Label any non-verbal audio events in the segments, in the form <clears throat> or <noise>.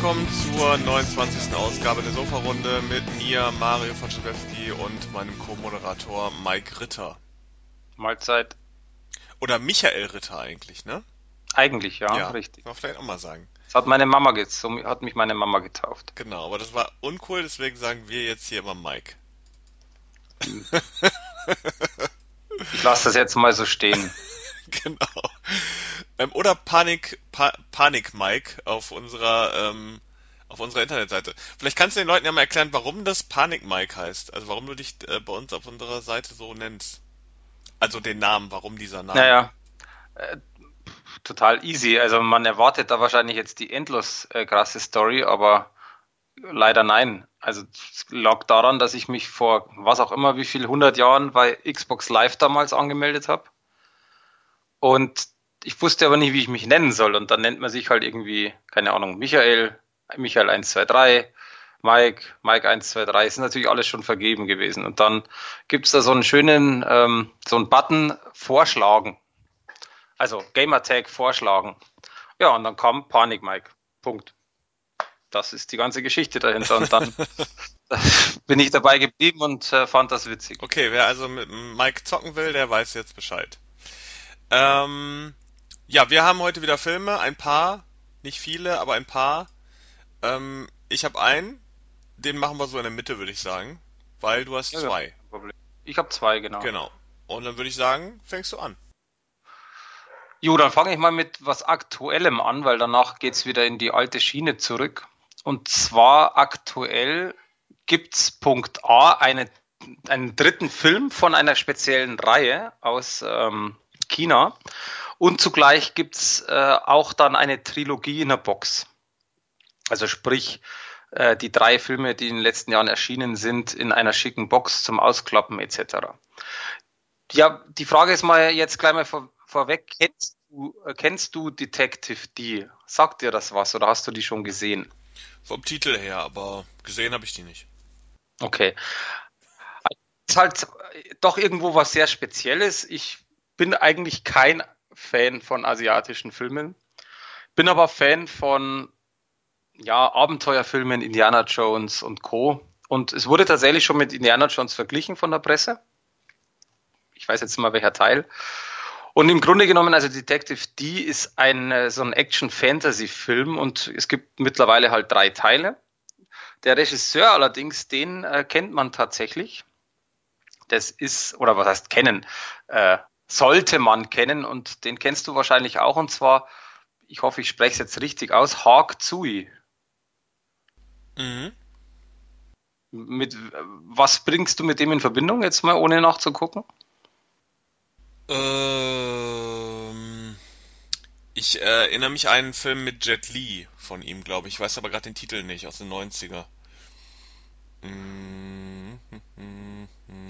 willkommen zur 29. Ausgabe der Sofa-Runde mit mir, Mario von Schadewski und meinem Co-Moderator Mike Ritter. Mahlzeit. Oder Michael Ritter eigentlich, ne? Eigentlich, ja, Ja, richtig. kann man vielleicht auch mal sagen. Das hat meine Mama hat mich meine Mama getauft. Genau, aber das war uncool, deswegen sagen wir jetzt hier immer Mike. Ich lasse das jetzt mal so stehen. <laughs> <laughs> Genau. Ähm, oder Panik, pa Panik Mike auf unserer, ähm, auf unserer Internetseite. Vielleicht kannst du den Leuten ja mal erklären, warum das Panik Mike heißt. Also warum du dich äh, bei uns auf unserer Seite so nennst. Also den Namen, warum dieser Name. Naja, äh, total easy. Also man erwartet da wahrscheinlich jetzt die endlos äh, krasse Story, aber leider nein. Also es lag daran, dass ich mich vor was auch immer wie viel 100 Jahren bei Xbox Live damals angemeldet habe. Und ich wusste aber nicht, wie ich mich nennen soll. Und dann nennt man sich halt irgendwie, keine Ahnung, Michael, Michael 123, Mike, Mike 123. Ist natürlich alles schon vergeben gewesen. Und dann gibt's da so einen schönen, ähm, so einen Button vorschlagen. Also Gamertag vorschlagen. Ja, und dann kam Panik Mike. Punkt. Das ist die ganze Geschichte dahinter. Und dann <laughs> bin ich dabei geblieben und äh, fand das witzig. Okay, wer also mit Mike zocken will, der weiß jetzt Bescheid. Ähm, ja, wir haben heute wieder Filme, ein paar, nicht viele, aber ein paar. Ähm, ich habe einen, den machen wir so in der Mitte, würde ich sagen, weil du hast Ja, zwei. Ich habe zwei, genau. Genau. Und dann würde ich sagen, fängst du an. Jo, dann fange ich mal mit was Aktuellem an, weil danach geht's wieder in die alte Schiene zurück. Und zwar aktuell gibt's Punkt A eine, einen dritten Film von einer speziellen Reihe aus ähm, China. Und zugleich gibt's äh, auch dann eine Trilogie in der Box. Also sprich, äh, die drei Filme, die in den letzten Jahren erschienen sind, in einer schicken Box zum Ausklappen etc. Ja, die Frage ist mal jetzt gleich mal vor, vorweg, kennst du, äh, kennst du Detective D? Sagt dir das was oder hast du die schon gesehen? Vom Titel her, aber gesehen habe ich die nicht. Okay. Ist halt doch irgendwo was sehr Spezielles. Ich bin eigentlich kein Fan von asiatischen Filmen, bin aber Fan von ja, Abenteuerfilmen, Indiana Jones und Co. Und es wurde tatsächlich schon mit Indiana Jones verglichen von der Presse. Ich weiß jetzt mal welcher Teil. Und im Grunde genommen, also Detective D ist ein äh, so ein Action-Fantasy-Film und es gibt mittlerweile halt drei Teile. Der Regisseur allerdings, den äh, kennt man tatsächlich. Das ist, oder was heißt kennen, äh, sollte man kennen und den kennst du wahrscheinlich auch und zwar, ich hoffe, ich spreche es jetzt richtig aus, Hawk Tsui. Mhm. Mit, was bringst du mit dem in Verbindung, jetzt mal ohne nachzugucken? Ähm, ich erinnere mich an einen Film mit Jet Li von ihm, glaube ich. Ich weiß aber gerade den Titel nicht, aus den 90er. Mm,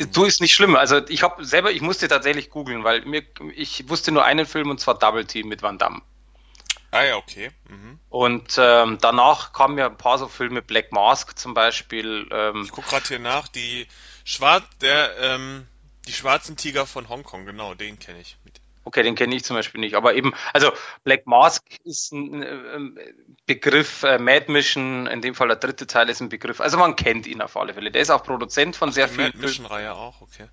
Du ist nicht schlimm. Also ich habe selber, ich musste tatsächlich googeln, weil mir, ich wusste nur einen Film und zwar Double Team mit Van Damme. Ah ja, okay. Mhm. Und ähm, danach kamen ja ein paar so Filme, Black Mask zum Beispiel. Ähm, Ich gucke gerade hier nach, die Schwarz, der, ähm, die schwarzen Tiger von Hongkong, genau, den kenne ich. Mit. Okay, den kenne ich zum Beispiel nicht. Aber eben, also Black Mask ist ein ähm, Begriff, äh, Mad Mission, in dem Fall der dritte Teil ist ein Begriff. Also man kennt ihn auf alle Fälle. Der ist auch Produzent von sehr Die vielen Mad. Mission-Reihe auch, okay.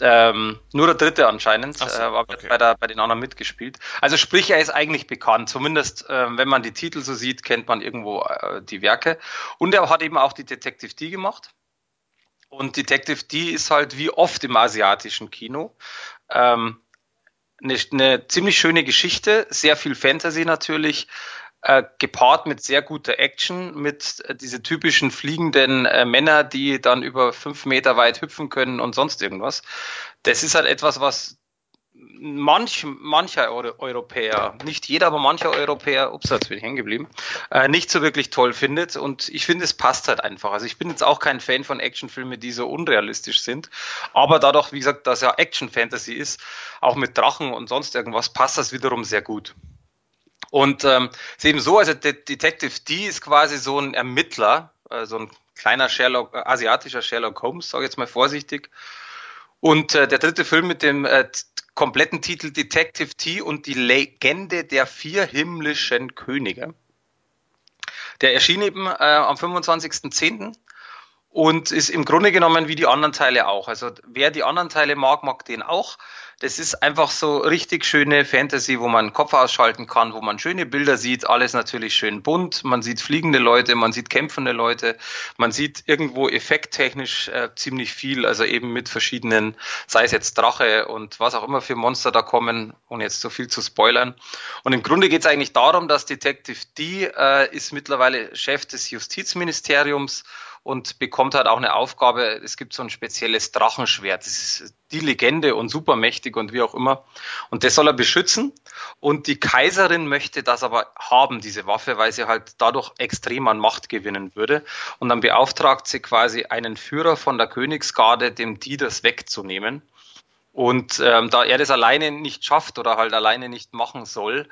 Ähm, nur der dritte anscheinend, Ach so, äh, aber okay. bei, der, bei den anderen mitgespielt. Also sprich, er ist eigentlich bekannt. Zumindest, ähm, wenn man die Titel so sieht, kennt man irgendwo äh, die Werke. Und er hat eben auch die Detective D gemacht. Und Detective D ist halt wie oft im asiatischen Kino ähm, eine, eine ziemlich schöne Geschichte, sehr viel Fantasy natürlich, äh, gepaart mit sehr guter Action, mit äh, diese typischen fliegenden äh, Männer, die dann über fünf Meter weit hüpfen können und sonst irgendwas. Das ist halt etwas, was manch, mancher Euro Europäer, nicht jeder, aber mancher Europäer, ups, jetzt bin ich hängen geblieben, äh, nicht so wirklich toll findet. Und ich finde, es passt halt einfach. Also ich bin jetzt auch kein Fan von Actionfilmen, die so unrealistisch sind. Aber dadurch, wie gesagt, dass ja Action-Fantasy ist, auch mit Drachen und sonst irgendwas, passt das wiederum sehr gut. Und ähm, ist eben so, also De Detective D ist quasi so ein Ermittler, äh, so ein kleiner Sherlock, äh, asiatischer Sherlock Holmes, sage ich jetzt mal vorsichtig. Und äh, der dritte Film mit dem äh, kompletten Titel Detective T und die Legende der vier himmlischen Könige Der erschien eben äh, am 25.10 und ist im Grunde genommen wie die anderen Teile auch. Also wer die anderen Teile mag, mag den auch. Das ist einfach so richtig schöne Fantasy, wo man Kopf ausschalten kann, wo man schöne Bilder sieht, alles natürlich schön bunt. Man sieht fliegende Leute, man sieht kämpfende Leute, man sieht irgendwo effekttechnisch äh, ziemlich viel, also eben mit verschiedenen, sei es jetzt Drache und was auch immer für Monster da kommen, ohne jetzt so viel zu spoilern. Und im Grunde geht es eigentlich darum, dass Detective D äh, ist mittlerweile Chef des Justizministeriums und bekommt halt auch eine Aufgabe. Es gibt so ein spezielles Drachenschwert. Das ist die Legende und supermächtig und wie auch immer. Und das soll er beschützen. Und die Kaiserin möchte das aber haben, diese Waffe, weil sie halt dadurch extrem an Macht gewinnen würde. Und dann beauftragt sie quasi einen Führer von der Königsgarde, dem die das wegzunehmen. Und ähm, da er das alleine nicht schafft oder halt alleine nicht machen soll,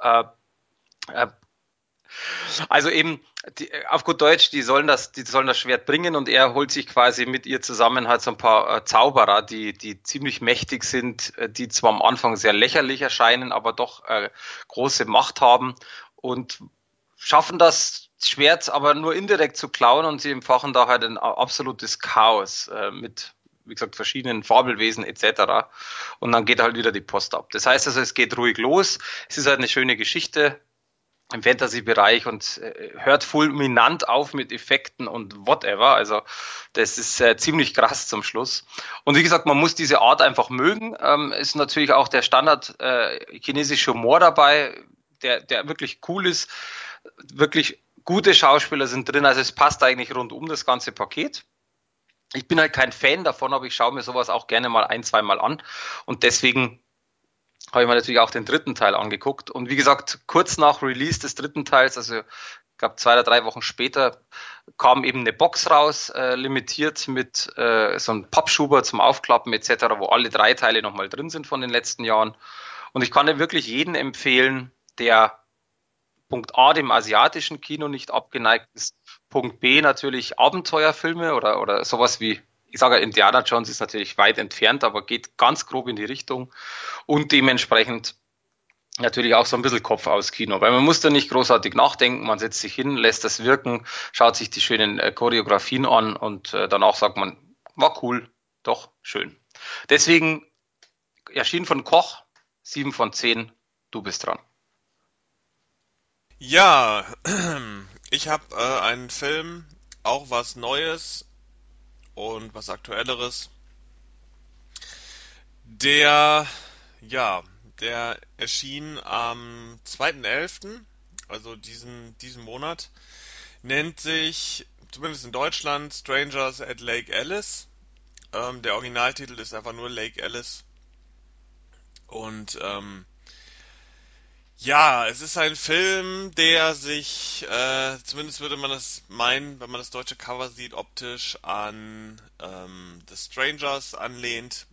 äh, äh, also eben, die, auf gut Deutsch, die sollen das, die sollen das Schwert bringen und er holt sich quasi mit ihr zusammen halt so ein paar äh, Zauberer, die, die ziemlich mächtig sind, äh, die zwar am Anfang sehr lächerlich erscheinen, aber doch äh, große Macht haben und schaffen das Schwert aber nur indirekt zu klauen und sie empfachen da halt ein absolutes Chaos äh, mit wie gesagt, verschiedenen Fabelwesen etc. Und dann geht halt wieder die Post ab. Das heißt also, es geht ruhig los. Es ist halt eine schöne Geschichte im Fantasy-Bereich und äh, hört fulminant auf mit Effekten und whatever. Also das ist äh, ziemlich krass zum Schluss. Und wie gesagt, man muss diese Art einfach mögen. Ähm, ist natürlich auch der Standard äh, chinesische Humor dabei, der, der wirklich cool ist. Wirklich gute Schauspieler sind drin. Also es passt eigentlich rund um das ganze Paket. Ich bin halt kein Fan davon, aber ich schaue mir sowas auch gerne mal ein, zweimal an. Und deswegen habe ich mir natürlich auch den dritten Teil angeguckt. Und wie gesagt, kurz nach Release des dritten Teils, also ich glaube zwei oder drei Wochen später, kam eben eine Box raus, äh, limitiert mit äh, so einem Pappschuber zum Aufklappen etc., wo alle drei Teile nochmal drin sind von den letzten Jahren. Und ich kann dir wirklich jeden empfehlen, der Punkt A dem asiatischen Kino nicht abgeneigt ist, Punkt B natürlich Abenteuerfilme oder, oder sowas wie ich sage, Indiana Jones ist natürlich weit entfernt, aber geht ganz grob in die Richtung und dementsprechend natürlich auch so ein bisschen Kopf aus Kino, weil man muss da nicht großartig nachdenken, man setzt sich hin, lässt das wirken, schaut sich die schönen äh, Choreografien an und äh, danach sagt man, war cool, doch schön. Deswegen erschien von Koch, sieben von zehn, du bist dran. Ja, <clears throat> ich habe äh, einen Film, auch was Neues, und was Aktuelleres. Der, ja, der erschien am 2.11., also diesen, diesen Monat, nennt sich, zumindest in Deutschland, Strangers at Lake Alice. Ähm, der Originaltitel ist einfach nur Lake Alice. Und ähm, ja, es ist ein Film, der sich, äh, zumindest würde man das meinen, wenn man das deutsche Cover sieht, optisch an ähm, The Strangers anlehnt.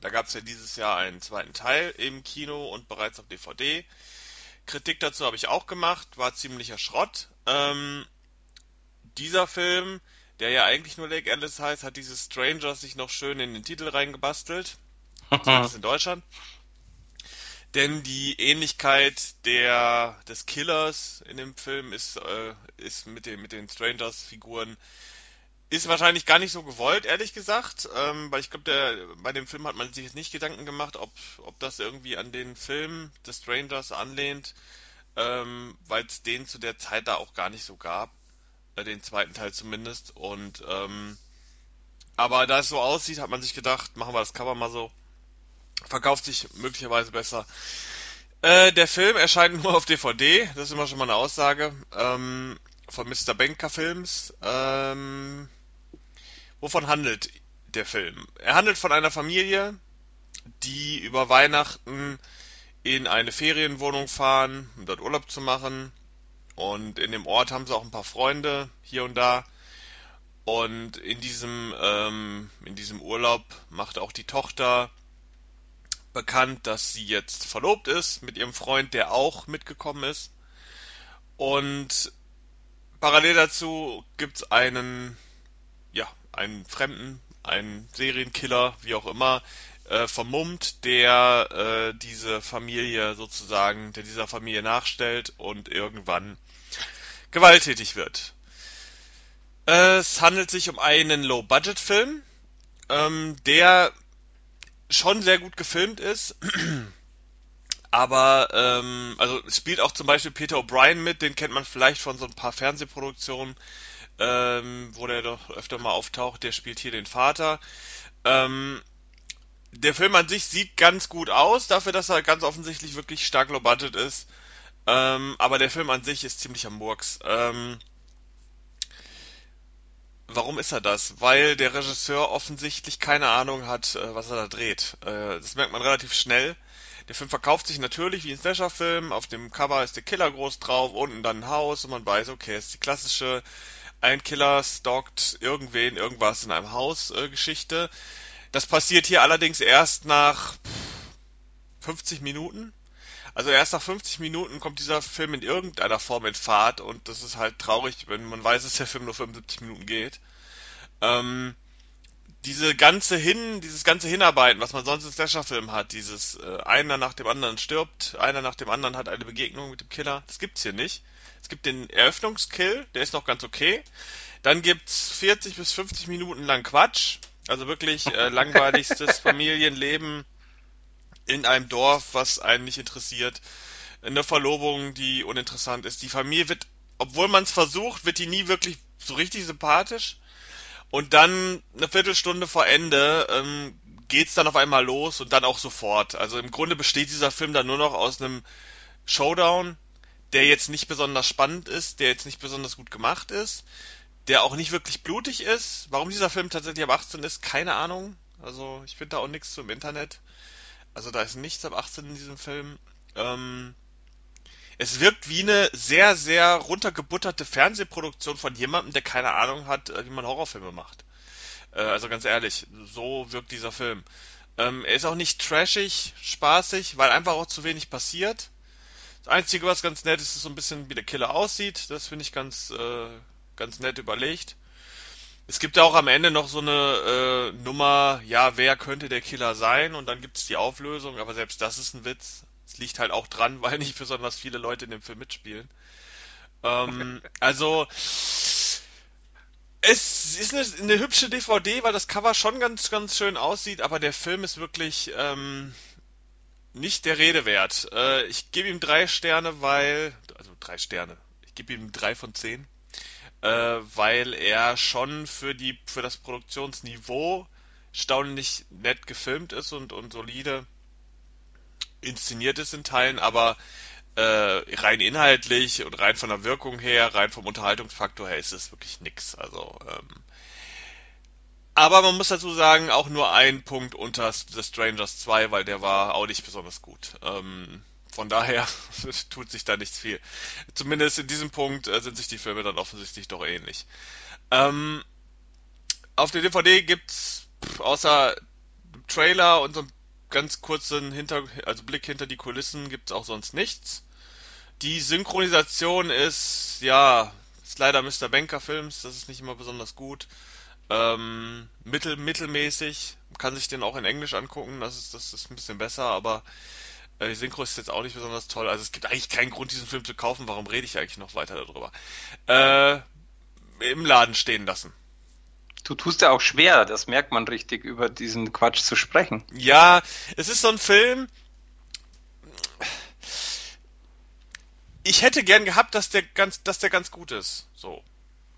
Da gab es ja dieses Jahr einen zweiten Teil im Kino und bereits auf DVD. Kritik dazu habe ich auch gemacht, war ziemlicher Schrott. Ähm, dieser Film, der ja eigentlich nur Lake Alice heißt, hat dieses Strangers sich noch schön in den Titel reingebastelt. <laughs> Zumindest in Deutschland. Denn die Ähnlichkeit der des Killers in dem Film ist, äh, ist mit den, mit den Strangers-Figuren ist wahrscheinlich gar nicht so gewollt, ehrlich gesagt, ähm, weil ich glaube, bei dem Film hat man sich jetzt nicht Gedanken gemacht, ob, ob das irgendwie an den Film des Strangers anlehnt, ähm, weil es den zu der Zeit da auch gar nicht so gab, äh, den zweiten Teil zumindest. Und ähm, aber da es so aussieht, hat man sich gedacht, machen wir das Cover mal so verkauft sich möglicherweise besser. Äh, der Film erscheint <laughs> nur auf DVD, das ist immer schon mal eine Aussage, ähm, von Mr. Benker Films. Ähm, wovon handelt der Film? Er handelt von einer Familie, die über Weihnachten in eine Ferienwohnung fahren, um dort Urlaub zu machen. Und in dem Ort haben sie auch ein paar Freunde hier und da. Und in diesem, ähm, in diesem Urlaub macht auch die Tochter bekannt, dass sie jetzt verlobt ist mit ihrem Freund, der auch mitgekommen ist. Und parallel dazu gibt's einen, ja, einen Fremden, einen Serienkiller, wie auch immer, äh, vermummt, der äh, diese Familie sozusagen, der dieser Familie nachstellt und irgendwann gewalttätig wird. Es handelt sich um einen Low-Budget-Film, ähm, der schon sehr gut gefilmt ist. <clears throat> Aber, ähm, also spielt auch zum Beispiel Peter O'Brien mit, den kennt man vielleicht von so ein paar Fernsehproduktionen, ähm, wo der doch öfter mal auftaucht. Der spielt hier den Vater. Ähm, der Film an sich sieht ganz gut aus, dafür, dass er ganz offensichtlich wirklich stark low ist. Ähm, aber der Film an sich ist ziemlich am Murks. Ähm, warum ist er das? Weil der Regisseur offensichtlich keine Ahnung hat, äh, was er da dreht. Äh, das merkt man relativ schnell. Der Film verkauft sich natürlich wie ein Slasher-Film. Auf dem Cover ist der Killer groß drauf, unten dann ein Haus und man weiß, okay, es ist die klassische ein Killer stalkt irgendwen, irgendwas in einem Haus äh. Das passiert hier allerdings erst nach 50 Minuten. Also erst nach 50 Minuten kommt dieser Film in irgendeiner Form in Fahrt und das ist halt traurig, wenn man weiß, dass der Film nur 75 Minuten geht. Ähm, diese ganze Hin, dieses ganze Hinarbeiten, was man sonst in Slasher-Filmen hat, dieses äh, einer nach dem anderen stirbt, einer nach dem anderen hat eine Begegnung mit dem Killer, das gibt's hier nicht. Es gibt den Eröffnungskill, der ist noch ganz okay. Dann gibt's 40 bis 50 Minuten lang Quatsch, also wirklich äh, <laughs> langweiligstes Familienleben in einem Dorf, was einen nicht interessiert. Eine Verlobung, die uninteressant ist. Die Familie wird, obwohl man es versucht, wird die nie wirklich so richtig sympathisch. Und dann eine Viertelstunde vor Ende ähm, geht's dann auf einmal los und dann auch sofort. Also im Grunde besteht dieser Film dann nur noch aus einem Showdown, der jetzt nicht besonders spannend ist, der jetzt nicht besonders gut gemacht ist, der auch nicht wirklich blutig ist. Warum dieser Film tatsächlich ab 18 ist, keine Ahnung. Also ich finde da auch nichts zum Internet. Also da ist nichts ab 18 in diesem Film. Ähm, es wirkt wie eine sehr, sehr runtergebutterte Fernsehproduktion von jemandem, der keine Ahnung hat, äh, wie man Horrorfilme macht. Äh, also ganz ehrlich, so wirkt dieser Film. Ähm, er ist auch nicht trashig, spaßig, weil einfach auch zu wenig passiert. Das Einzige, was ganz nett ist, ist so ein bisschen, wie der Killer aussieht. Das finde ich ganz, äh, ganz nett überlegt. Es gibt ja auch am Ende noch so eine äh, Nummer, ja, wer könnte der Killer sein? Und dann gibt es die Auflösung, aber selbst das ist ein Witz. Es liegt halt auch dran, <laughs> weil nicht besonders viele Leute in dem Film mitspielen. Ähm, <laughs> also, es ist eine, eine, hübsche DVD, weil das Cover schon ganz, ganz schön aussieht, aber der Film ist wirklich ähm, nicht der Rede wert. Äh, ich gebe ihm drei Sterne, weil, also drei Sterne. Ich gebe ihm drei von zehn weil er schon für die für das Produktionsniveau staunlich nett gefilmt ist und, und solide inszeniert ist in Teilen, aber äh, rein inhaltlich und rein von der Wirkung her, rein vom Unterhaltungsfaktor her ist es wirklich nix. Also ähm, aber man muss dazu sagen, auch nur ein Punkt unter The Strangers 2, weil der war auch nicht besonders gut. Ähm, von daher <laughs> tut sich da nichts viel. Zumindest in diesem Punkt äh, sind sich die Filme dann offensichtlich doch ähnlich. Ähm, auf der DVD gibt's außer Trailer und so einen ganz kurzen Hinter also Blick hinter die Kulissen gibt's auch sonst nichts. Die Synchronisation ist ja ist leider Mr. Banker Films, das ist nicht immer besonders gut. Ähm, mittel mittelmäßig, kann sich den auch in Englisch angucken, das ist das ist ein bisschen besser, aber die Synchro ist jetzt auch nicht besonders toll. Also es gibt eigentlich keinen Grund, diesen Film zu kaufen. Warum rede ich eigentlich noch weiter darüber? Äh, Im Laden stehen lassen. Du tust ja auch schwer, das merkt man richtig, über diesen Quatsch zu sprechen. Ja, es ist so ein Film. Ich hätte gern gehabt, dass der ganz, dass der ganz gut ist. So.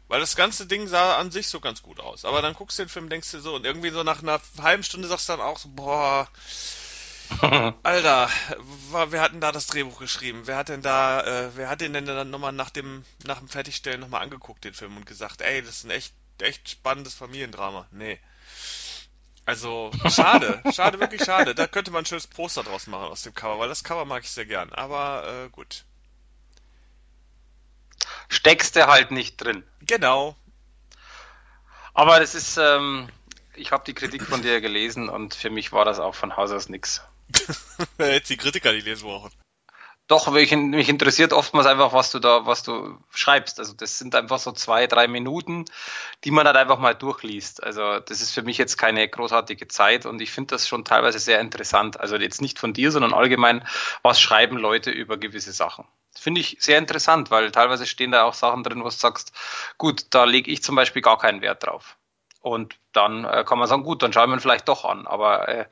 Weil das ganze Ding sah an sich so ganz gut aus. Aber dann guckst du den Film, denkst du so, und irgendwie so nach einer halben Stunde sagst du dann auch so, boah, <laughs> Alter, wer hat denn da das Drehbuch geschrieben? Wer hat denn da, äh, wer hat den denn dann nochmal nach dem, nach dem Fertigstellen nochmal angeguckt, den Film, und gesagt, ey, das ist ein echt, echt spannendes Familiendrama. Nee. Also, schade, <laughs> schade, wirklich schade. Da könnte man ein schönes Poster draus machen aus dem Cover, weil das Cover mag ich sehr gern. Aber äh, gut. Steckst du halt nicht drin. Genau. Aber das ist, ähm, ich habe die Kritik von dir gelesen und für mich war das auch von Haus aus nix. <laughs> Wer hätte die Kritiker nicht lesen brauchen? Doch, mich, mich interessiert oftmals einfach, was du da, was du schreibst. Also das sind einfach so zwei, drei Minuten, die man halt einfach mal durchliest. Also das ist für mich jetzt keine großartige Zeit und ich finde das schon teilweise sehr interessant. Also jetzt nicht von dir, sondern allgemein, was schreiben Leute über gewisse Sachen. Finde ich sehr interessant, weil teilweise stehen da auch Sachen drin, wo du sagst, gut, da lege ich zum Beispiel gar keinen Wert drauf. Und dann äh, kann man sagen, gut, dann schauen wir ihn vielleicht doch an. Aber äh,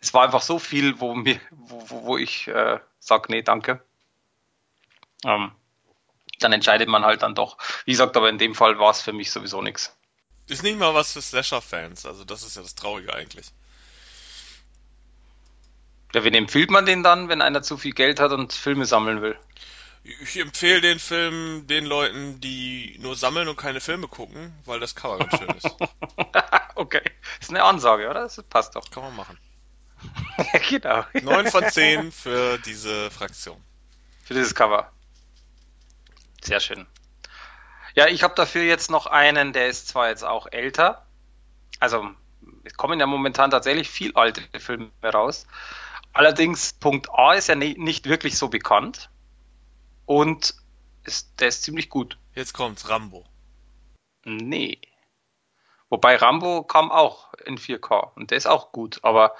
es war einfach so viel, wo, mir, wo, wo ich äh, sage, nee, danke. Ähm, dann entscheidet man halt dann doch. Wie gesagt, aber in dem Fall war es für mich sowieso nichts. Ist nicht mal was für Slasher-Fans, also das ist ja das Traurige eigentlich. Ja, wen empfiehlt man den dann, wenn einer zu viel Geld hat und Filme sammeln will? Ich empfehle den Film den Leuten, die nur sammeln und keine Filme gucken, weil das Cover ganz schön ist. <laughs> okay. Ist eine Ansage, oder? Das passt doch. Kann man machen. <laughs> genau. 9 von 10 für diese Fraktion. Für dieses Cover. Sehr schön. Ja, ich habe dafür jetzt noch einen, der ist zwar jetzt auch älter. Also, es kommen ja momentan tatsächlich viel alte Filme raus. Allerdings, Punkt A ist ja nicht wirklich so bekannt. Und ist, der ist ziemlich gut. Jetzt kommt's, Rambo. Nee. Wobei Rambo kam auch in 4K und der ist auch gut, aber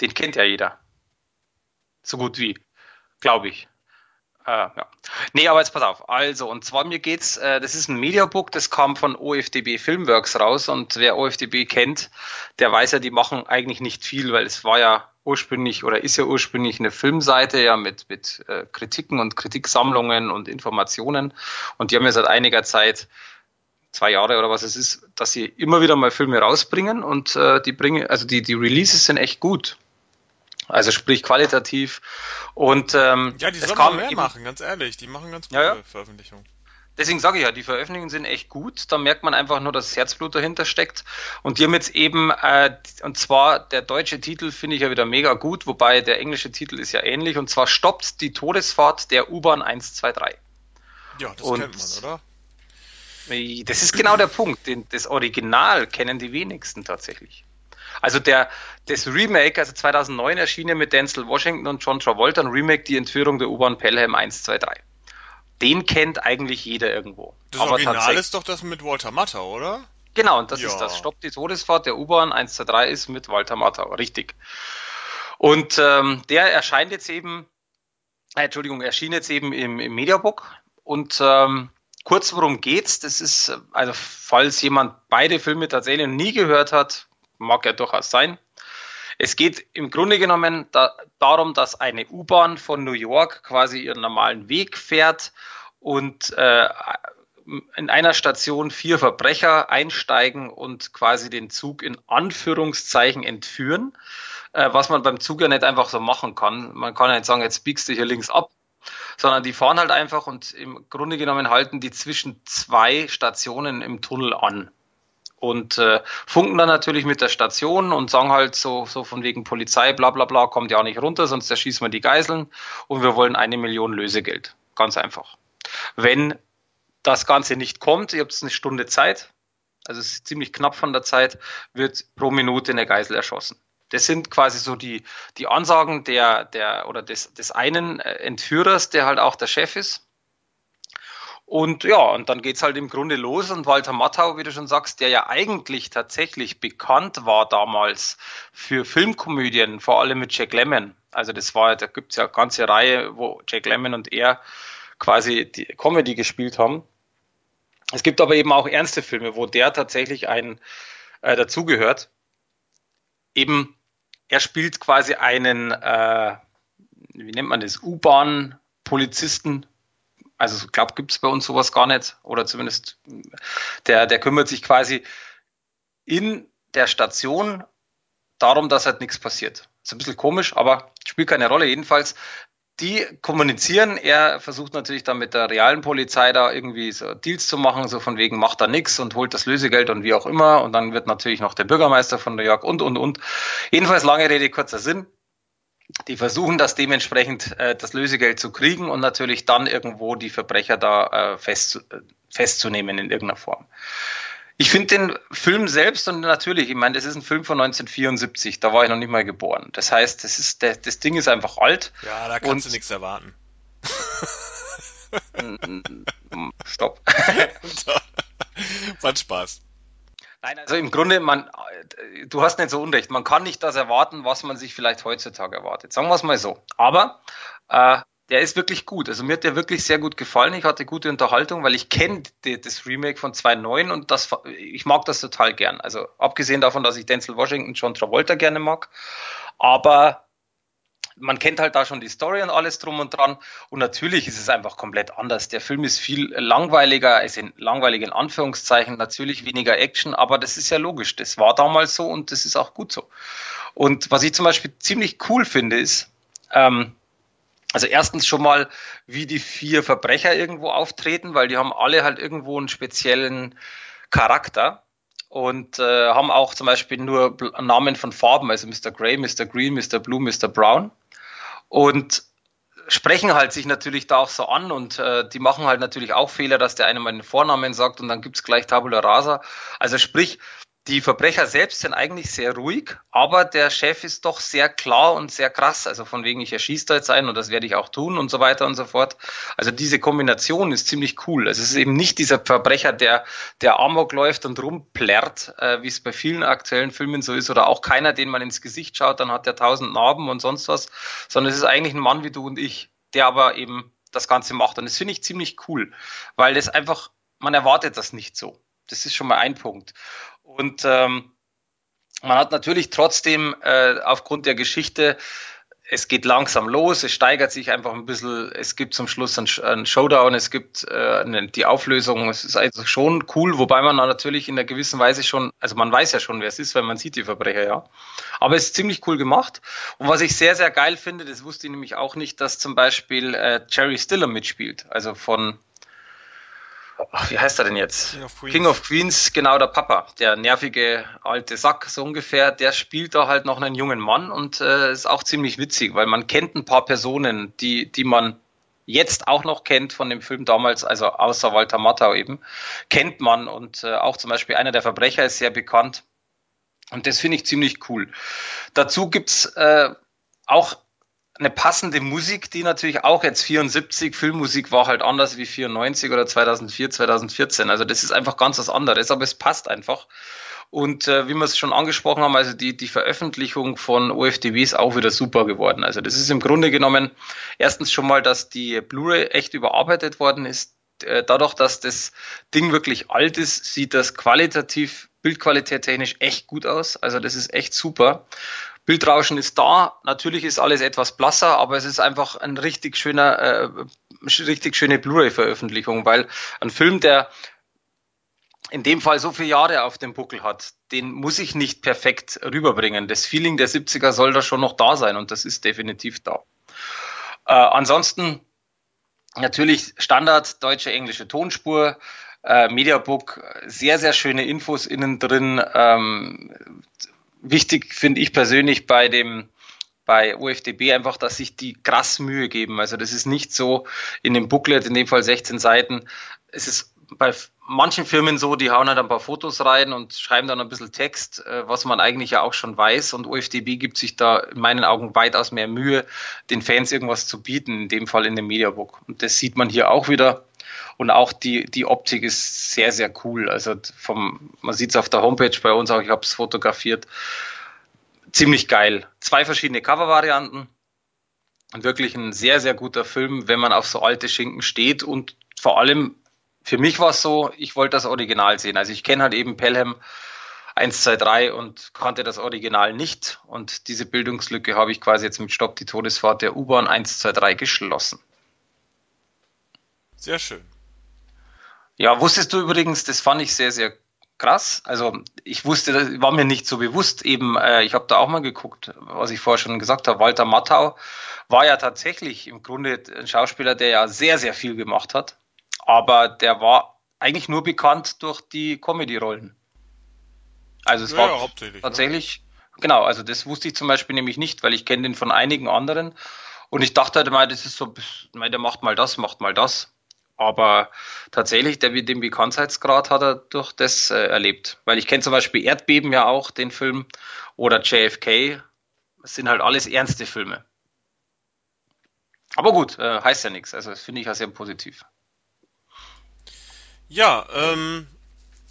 den kennt ja jeder. So gut wie, glaube ich. Äh, ja. Nee, aber jetzt pass auf. Also, und zwar mir geht's, äh, das ist ein Mediabook, das kam von OFDB Filmworks raus und wer OFDB kennt, der weiß ja, die machen eigentlich nicht viel, weil es war ja ursprünglich oder ist ja ursprünglich eine Filmseite ja mit, mit äh, Kritiken und Kritiksammlungen und Informationen. Und die haben ja seit einiger Zeit zwei Jahre oder was es ist, dass sie immer wieder mal Filme rausbringen und äh, die bringen, also die, die Releases sind echt gut. Also sprich qualitativ und ähm, ja, die sollen mehr eben, machen, ganz ehrlich, die machen ganz gute ja, ja. Veröffentlichungen. Deswegen sage ich ja, die Veröffentlichungen sind echt gut. Da merkt man einfach nur, dass Herzblut dahinter steckt. Und die haben jetzt eben, äh, und zwar der deutsche Titel finde ich ja wieder mega gut, wobei der englische Titel ist ja ähnlich. Und zwar stoppt die Todesfahrt der U-Bahn 123. Ja, das und, kennt man, oder? Das ist genau der Punkt. Den, das Original kennen die wenigsten tatsächlich. Also der, das Remake, also 2009 erschien mit Denzel Washington und John Travolta, ein Remake, die Entführung der U-Bahn Pelham 123 den kennt eigentlich jeder irgendwo. Das Aber Original ist doch das mit Walter Matthau, oder? Genau, und das ja. ist das Stopp die Todesfahrt der U-Bahn 123 ist mit Walter Matthau, richtig. Und ähm, der erscheint jetzt eben, äh, Entschuldigung, erschien jetzt eben im, im Mediabook und ähm, kurz worum geht's, das ist, also falls jemand beide Filme tatsächlich nie gehört hat, mag ja durchaus sein, es geht im Grunde genommen da, darum, dass eine U-Bahn von New York quasi ihren normalen Weg fährt und äh, in einer Station vier Verbrecher einsteigen und quasi den Zug in Anführungszeichen entführen, äh, was man beim Zug ja nicht einfach so machen kann. Man kann ja nicht sagen, jetzt biegst du hier links ab, sondern die fahren halt einfach und im Grunde genommen halten die zwischen zwei Stationen im Tunnel an und äh, funken dann natürlich mit der Station und sagen halt so, so von wegen Polizei, bla bla bla, kommt ja auch nicht runter, sonst erschießen wir die Geiseln und wir wollen eine Million Lösegeld. Ganz einfach. Wenn das Ganze nicht kommt, ihr habt eine Stunde Zeit, also es ist ziemlich knapp von der Zeit, wird pro Minute eine Geisel erschossen. Das sind quasi so die, die Ansagen der, der oder des, des einen äh, Entführers, der halt auch der Chef ist. Und ja, und dann geht's halt im Grunde los. Und Walter Matthau, wie du schon sagst, der ja eigentlich tatsächlich bekannt war damals für Filmkomödien, vor allem mit Jack Lemmon. Also das war, da gibt's ja eine ganze Reihe, wo Jack Lemmon und er quasi die Comedy gespielt haben. Es gibt aber eben auch ernste Filme, wo der tatsächlich ein äh, dazugehört. Eben, er spielt quasi einen, äh, wie nennt man das, U-Bahn-Polizisten, also ich glaube, gibt es bei uns sowas gar nicht. Oder zumindest der, der kümmert sich quasi in der Station darum, dass halt nichts passiert. Ist ein bisschen komisch, aber spielt keine Rolle. Jedenfalls, die kommunizieren. Er versucht natürlich dann mit der realen Polizei da irgendwie so Deals zu machen, so von wegen macht da nichts und holt das Lösegeld und wie auch immer. Und dann wird natürlich noch der Bürgermeister von New York und, und, und. Jedenfalls lange Rede, kurzer Sinn die versuchen das dementsprechend äh, das Lösegeld zu kriegen und natürlich dann irgendwo die Verbrecher da äh, fest, festzunehmen in irgendeiner Form. Ich finde den Film selbst und natürlich, ich meine, das ist ein Film von 1974, da war ich noch nicht mal geboren. Das heißt, das, ist, das, das Ding ist einfach alt. Ja, da kannst du nichts erwarten. <laughs> Stopp. <laughs> War Spaß. Nein, also im Grunde, man, du hast nicht so unrecht. Man kann nicht das erwarten, was man sich vielleicht heutzutage erwartet. Sagen wir es mal so. Aber äh, der ist wirklich gut. Also mir hat der wirklich sehr gut gefallen. Ich hatte gute Unterhaltung, weil ich kenne das Remake von 2.9 und das, ich mag das total gern. Also abgesehen davon, dass ich Denzel Washington, John Travolta gerne mag. Aber man kennt halt da schon die Story und alles drum und dran. Und natürlich ist es einfach komplett anders. Der Film ist viel langweiliger, es sind langweilig in Anführungszeichen, natürlich weniger Action, aber das ist ja logisch. Das war damals so und das ist auch gut so. Und was ich zum Beispiel ziemlich cool finde, ist, ähm, also erstens schon mal, wie die vier Verbrecher irgendwo auftreten, weil die haben alle halt irgendwo einen speziellen Charakter und äh, haben auch zum Beispiel nur Namen von Farben, also Mr. Grey, Mr. Green, Mr. Blue, Mr. Brown und sprechen halt sich natürlich da auch so an und äh, die machen halt natürlich auch Fehler, dass der eine mal den Vornamen sagt und dann gibt's gleich Tabula Rasa. Also sprich, die Verbrecher selbst sind eigentlich sehr ruhig, aber der Chef ist doch sehr klar und sehr krass. Also von wegen, ich erschieße da jetzt einen und das werde ich auch tun und so weiter und so fort. Also diese Kombination ist ziemlich cool. Also es ist eben nicht dieser Verbrecher, der, der Amok läuft und rumplärrt, äh, wie es bei vielen aktuellen Filmen so ist, oder auch keiner, den man ins Gesicht schaut, dann hat der tausend Narben und sonst was, sondern es ist eigentlich ein Mann wie du und ich, der aber eben das Ganze macht. Und das finde ich ziemlich cool, weil das einfach, man erwartet das nicht so. Das ist schon mal ein Punkt. Und ähm, man hat natürlich trotzdem äh, aufgrund der Geschichte es geht langsam los, es steigert sich einfach ein bisschen, es gibt zum Schluss einen, einen Showdown, es gibt äh, die Auflösung, es ist also schon cool, wobei man natürlich in einer gewissen Weise schon, also man weiß ja schon, wer es ist, weil man sieht die Verbrecher, ja. Aber es ist ziemlich cool gemacht. Und was ich sehr, sehr geil finde, das wusste ich nämlich auch nicht, dass zum Beispiel äh, Jerry Stiller mitspielt, also von ach, wie heißt er denn jetzt? King of, King of, Queens, genau der Papa, der nervige alte Sack so ungefähr, der spielt da halt noch einen jungen Mann und äh, ist auch ziemlich witzig, weil man kennt ein paar Personen, die, die man jetzt auch noch kennt von dem Film damals, also außer Walter Matthau eben, kennt man und äh, auch zum Beispiel einer der Verbrecher ist sehr bekannt. Und das finde ich ziemlich cool. Dazu gibt's äh, auch eine passende Musik, die natürlich auch jetzt 74, Filmmusik war halt anders wie 94 oder 2004, 2014. Also das ist einfach ganz was anderes, aber es passt einfach. Und äh, wie wir es schon angesprochen haben, also die, die Veröffentlichung von OFDW ist auch wieder super geworden. Also das ist im Grunde genommen erstens schon mal, dass die Blu-ray echt überarbeitet worden ist. Äh, dadurch, dass das Ding wirklich alt ist, sieht das qualitativ, Bildqualität technisch echt gut aus. Also das ist echt super. Bildrauschen ist da. Natürlich ist alles etwas blasser, aber es ist einfach ein richtig schöner, äh, richtig schöne Blu-ray-Veröffentlichung, weil ein Film, der in dem Fall so viele Jahre auf dem Buckel hat, den muss ich nicht perfekt rüberbringen. Das Feeling der 70er soll da schon noch da sein und das ist definitiv da. Äh, ansonsten natürlich Standard deutsche englische Tonspur. Äh, Mediabook, sehr, sehr schöne Infos innen drin. Ähm, wichtig finde ich persönlich bei dem bei UFDB einfach, dass sich die krass Mühe geben. Also das ist nicht so in dem Booklet, in dem Fall 16 Seiten. Es ist bei manchen Firmen so, die hauen halt ein paar Fotos rein und schreiben dann ein bisschen Text, äh, was man eigentlich ja auch schon weiß. Und UFDB gibt sich da in meinen Augen weitaus mehr Mühe, den Fans irgendwas zu bieten, in dem Fall in dem Mediabook. Und das sieht man hier auch wieder. Und auch die, die Optik ist sehr, sehr cool. Also vom, man sieht es auf der Homepage bei uns auch, ich habe es fotografiert. Ziemlich geil. Zwei verschiedene Cover-Varianten. Und wirklich ein sehr, sehr guter Film, wenn man auf so alte Schinken steht. Und vor allem, für mich war es so, ich wollte das Original sehen. Also ich kenne halt eben Pelham 1, 2, 3 und kannte das Original nicht. Und diese Bildungslücke habe ich quasi jetzt mit Stopp die Todesfahrt der U-Bahn 1, 2, 3 geschlossen. Sehr schön. Ja, wusstest du übrigens, das fand ich sehr, sehr krass. Also ich wusste, das war mir nicht so bewusst. Eben, äh, ich habe da auch mal geguckt, was ich vorher schon gesagt habe. Walter Matthau war ja tatsächlich im Grunde ein Schauspieler, der ja sehr, sehr viel gemacht hat. Aber der war eigentlich nur bekannt durch die Comedy-Rollen. Also es ja, war ja, ne? tatsächlich, ne? genau, also das wusste ich zum Beispiel nämlich nicht, weil ich kenne den von einigen anderen. Und ich dachte halt mal, das ist so, der macht mal das, macht mal das. Aber tatsächlich, der, den Bekanntheitsgrad hat er durch das äh, erlebt. Weil ich kenne zum Beispiel Erdbeben ja auch, den Film, oder JFK. Das sind halt alles ernste Filme. Aber gut, äh, heißt ja nichts. Also das finde ich ja sehr positiv. Ja, ähm,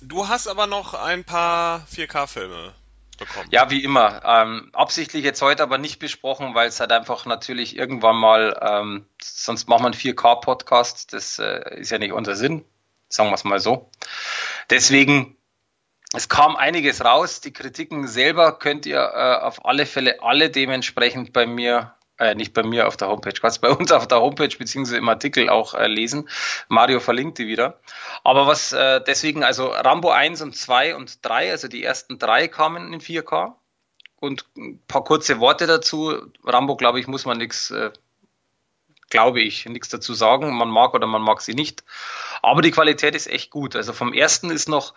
du hast aber noch ein paar 4K-Filme bekommen. Ja, wie immer. Ähm, absichtlich jetzt heute aber nicht besprochen, weil es halt einfach natürlich irgendwann mal, ähm, sonst machen wir einen 4K-Podcast. Das äh, ist ja nicht unser Sinn, sagen wir es mal so. Deswegen, es kam einiges raus. Die Kritiken selber könnt ihr äh, auf alle Fälle alle dementsprechend bei mir äh, nicht bei mir auf der Homepage, Quatsch, bei uns auf der Homepage beziehungsweise im Artikel auch äh, lesen. Mario verlinkt die wieder. Aber was äh, deswegen, also Rambo 1 und 2 und 3, also die ersten drei kamen in 4K. Und ein paar kurze Worte dazu. Rambo, glaube ich, muss man nichts, äh, glaube ich, nichts dazu sagen. Man mag oder man mag sie nicht. Aber die Qualität ist echt gut. Also vom ersten ist noch,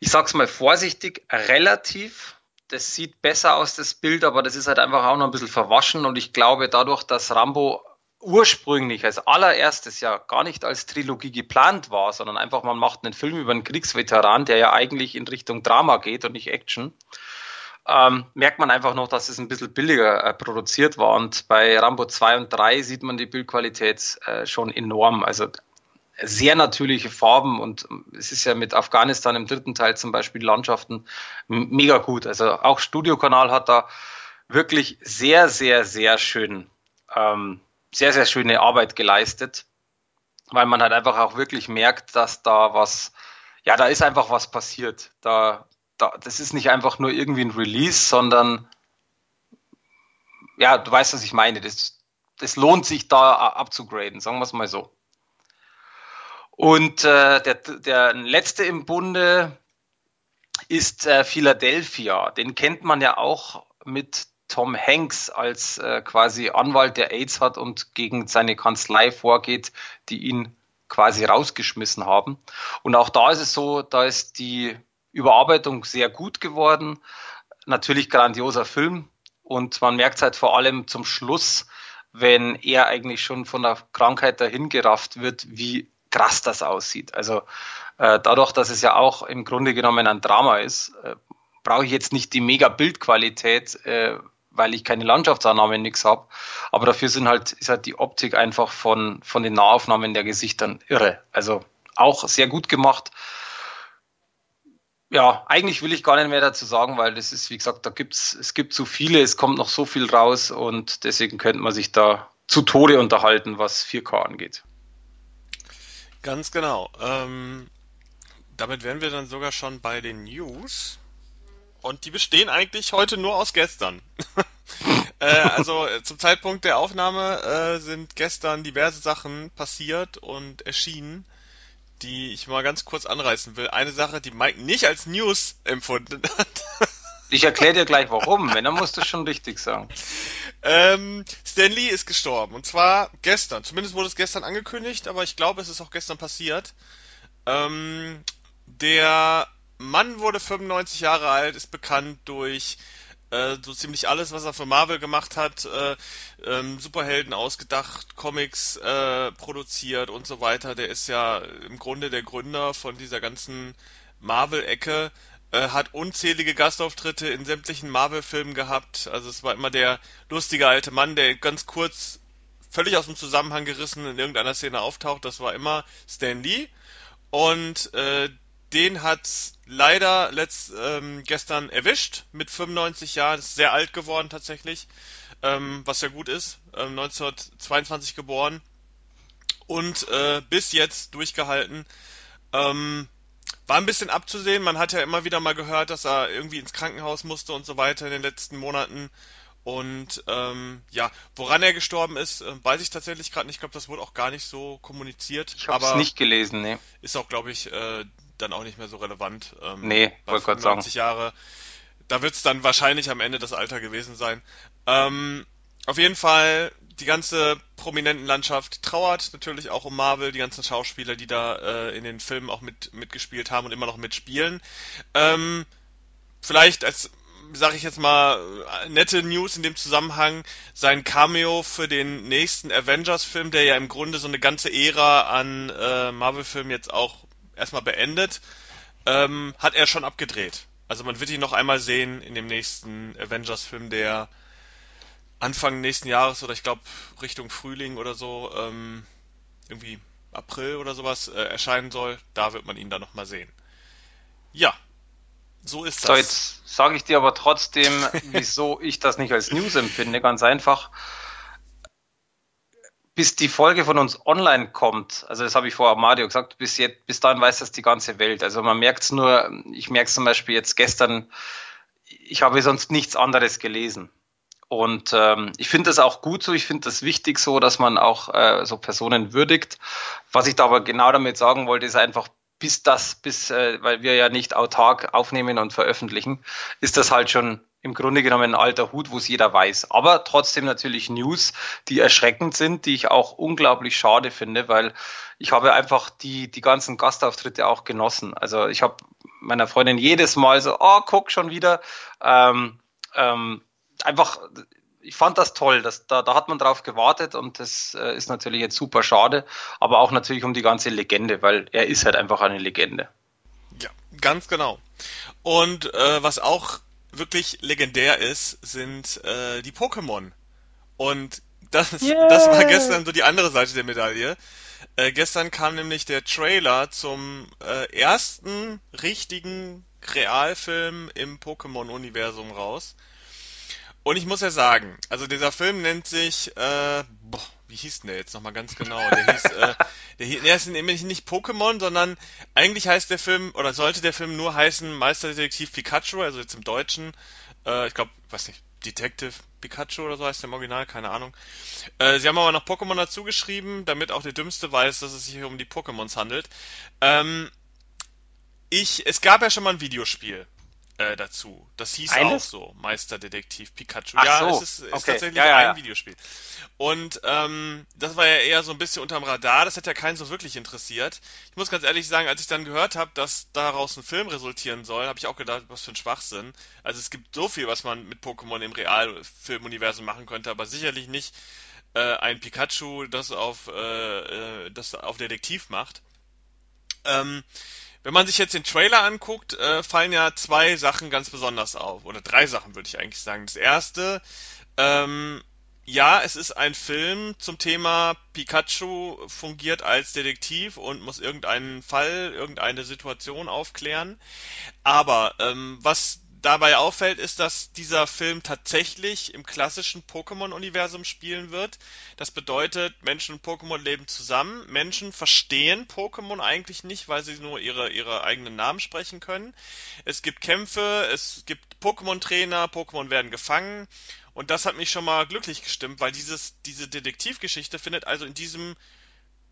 ich sag's mal vorsichtig, relativ das sieht besser aus, das Bild, aber das ist halt einfach auch noch ein bisschen verwaschen und ich glaube dadurch, dass Rambo ursprünglich als allererstes ja gar nicht als Trilogie geplant war, sondern einfach man macht einen Film über einen Kriegsveteran, der ja eigentlich in Richtung Drama geht und nicht Action, ähm, merkt man einfach noch, dass es ein bisschen billiger äh, produziert war und bei Rambo 2 und 3 sieht man die Bildqualität äh, schon enorm. Also sehr natürliche Farben und es ist ja mit Afghanistan im dritten Teil zum Beispiel Landschaften mega gut. Also auch Studiokanal hat da wirklich sehr, sehr, sehr schön, ähm, sehr, sehr schöne Arbeit geleistet, weil man halt einfach auch wirklich merkt, dass da was, ja, da ist einfach was passiert. Da, da, das ist nicht einfach nur irgendwie ein Release, sondern ja, du weißt, was ich meine. Das, das lohnt sich da abzugraden, sagen wir es mal so. Und äh, der, der letzte im Bunde ist äh, Philadelphia. Den kennt man ja auch mit Tom Hanks als äh, quasi Anwalt, der AIDS hat und gegen seine Kanzlei vorgeht, die ihn quasi rausgeschmissen haben. Und auch da ist es so, da ist die Überarbeitung sehr gut geworden. Natürlich grandioser Film. Und man merkt es halt vor allem zum Schluss, wenn er eigentlich schon von der Krankheit dahin gerafft wird, wie krass das aussieht. Also äh, dadurch, dass es ja auch im Grunde genommen ein Drama ist, äh, brauche ich jetzt nicht die mega Bildqualität, äh, weil ich keine Landschaftsaufnahmen nix habe. Aber dafür sind halt, ist halt die Optik einfach von, von den Nahaufnahmen der Gesichtern irre. Also auch sehr gut gemacht. Ja, eigentlich will ich gar nicht mehr dazu sagen, weil das ist, wie gesagt, da gibt's, es gibt so viele, es kommt noch so viel raus und deswegen könnte man sich da zu Tode unterhalten, was 4K angeht. Ganz genau. Ähm, damit wären wir dann sogar schon bei den News. Und die bestehen eigentlich heute nur aus gestern. <laughs> äh, also äh, zum Zeitpunkt der Aufnahme äh, sind gestern diverse Sachen passiert und erschienen, die ich mal ganz kurz anreißen will. Eine Sache, die Mike nicht als News empfunden hat. <laughs> Ich erkläre dir gleich warum, wenn, dann musst du schon richtig sagen. Ähm, Stan Lee ist gestorben. Und zwar gestern. Zumindest wurde es gestern angekündigt, aber ich glaube, es ist auch gestern passiert. Ähm, der Mann wurde 95 Jahre alt, ist bekannt durch äh, so ziemlich alles, was er für Marvel gemacht hat, äh, ähm, Superhelden ausgedacht, Comics äh, produziert und so weiter. Der ist ja im Grunde der Gründer von dieser ganzen Marvel-Ecke hat unzählige Gastauftritte in sämtlichen Marvel-Filmen gehabt. Also es war immer der lustige alte Mann, der ganz kurz völlig aus dem Zusammenhang gerissen in irgendeiner Szene auftaucht. Das war immer Stan Lee. Und äh, den hat's leider letzt, ähm, gestern erwischt mit 95 Jahren. Ist sehr alt geworden tatsächlich, ähm, was ja gut ist. Ähm, 1922 geboren und äh, bis jetzt durchgehalten. Ähm, war ein bisschen abzusehen. Man hat ja immer wieder mal gehört, dass er irgendwie ins Krankenhaus musste und so weiter in den letzten Monaten. Und ähm, ja, woran er gestorben ist, äh, weiß ich tatsächlich gerade nicht. Ich glaube, das wurde auch gar nicht so kommuniziert. Ich habe es nicht gelesen, ne. Ist auch, glaube ich, äh, dann auch nicht mehr so relevant. Ähm, nee, wollte gerade sagen. Jahre, da wird es dann wahrscheinlich am Ende das Alter gewesen sein. Ähm, auf jeden Fall die ganze prominenten Landschaft trauert natürlich auch um Marvel, die ganzen Schauspieler, die da äh, in den Filmen auch mit mitgespielt haben und immer noch mitspielen. Ähm, vielleicht als sage ich jetzt mal nette News in dem Zusammenhang sein Cameo für den nächsten Avengers-Film, der ja im Grunde so eine ganze Ära an äh, Marvel-Filmen jetzt auch erstmal beendet, ähm, hat er schon abgedreht. Also man wird ihn noch einmal sehen in dem nächsten Avengers-Film, der Anfang nächsten Jahres oder ich glaube Richtung Frühling oder so, ähm, irgendwie April oder sowas äh, erscheinen soll. Da wird man ihn dann nochmal sehen. Ja, so ist So, das. jetzt sage ich dir aber trotzdem, <laughs> wieso ich das nicht als News empfinde. Ganz einfach, bis die Folge von uns online kommt, also das habe ich vor Mario gesagt, bis jetzt, bis dahin weiß das die ganze Welt. Also man merkt es nur, ich merke es zum Beispiel jetzt gestern, ich habe sonst nichts anderes gelesen. Und ähm, ich finde das auch gut so, ich finde das wichtig so, dass man auch äh, so Personen würdigt. Was ich da aber genau damit sagen wollte, ist einfach, bis das, bis, äh, weil wir ja nicht autark aufnehmen und veröffentlichen, ist das halt schon im Grunde genommen ein alter Hut, wo es jeder weiß. Aber trotzdem natürlich News, die erschreckend sind, die ich auch unglaublich schade finde, weil ich habe einfach die, die ganzen Gastauftritte auch genossen. Also ich habe meiner Freundin jedes Mal so, oh, guck schon wieder. Ähm, ähm, einfach, ich fand das toll. Das, da, da hat man drauf gewartet und das äh, ist natürlich jetzt super schade, aber auch natürlich um die ganze Legende, weil er ist halt einfach eine Legende. Ja, ganz genau. Und äh, was auch wirklich legendär ist, sind äh, die Pokémon. Und das, das war gestern so die andere Seite der Medaille. Äh, gestern kam nämlich der Trailer zum äh, ersten richtigen Realfilm im Pokémon-Universum raus. Und ich muss ja sagen, also dieser Film nennt sich, äh, boah, wie hieß denn der jetzt nochmal ganz genau? Der hieß, äh, der, hieß, der ist nämlich nicht Pokémon, sondern eigentlich heißt der Film, oder sollte der Film nur heißen Meisterdetektiv Pikachu, also jetzt im Deutschen, äh, ich glaube, weiß nicht, Detective Pikachu oder so heißt der im Original, keine Ahnung. Äh, sie haben aber noch Pokémon dazu geschrieben, damit auch der Dümmste weiß, dass es sich hier um die Pokémons handelt. Ähm, ich, es gab ja schon mal ein Videospiel äh, dazu. Das hieß auch Eines? so, Meisterdetektiv Pikachu. Ach Ja, es so, ist, ist okay. Ja, tatsächlich ja, ein ja. Videospiel. Und ähm, das war ja eher so ein bisschen unterm Radar, das hat ja keinen so wirklich interessiert. Ich muss ganz ehrlich sagen, als ich dann gehört habe, dass daraus ein Film resultieren soll, habe ich auch gedacht, was für ein Schwachsinn. Also es gibt so viel, was man mit Pokémon im Realfilmuniversum machen könnte, aber sicherlich nicht äh, ein Pikachu, das auf, äh, äh, das auf Detektiv macht. Ähm, wenn man sich jetzt den Trailer anguckt, äh, fallen ja zwei Sachen ganz besonders auf. Oder drei Sachen würde ich eigentlich sagen. Das erste, ähm, ja, es ist ein Film zum Thema Pikachu fungiert als Detektiv und muss irgendeinen Fall, irgendeine Situation aufklären. Aber ähm, was dabei auffällt, ist, dass dieser Film tatsächlich im klassischen Pokémon-Universum spielen wird. Das bedeutet, Menschen und Pokémon leben zusammen. Menschen verstehen Pokémon eigentlich nicht, weil sie nur ihre, ihre eigenen Namen sprechen können. Es gibt Kämpfe, es gibt Pokémon-Trainer, Pokémon werden gefangen. Und das hat mich schon mal glücklich gestimmt, weil dieses, diese Detektivgeschichte findet also in diesem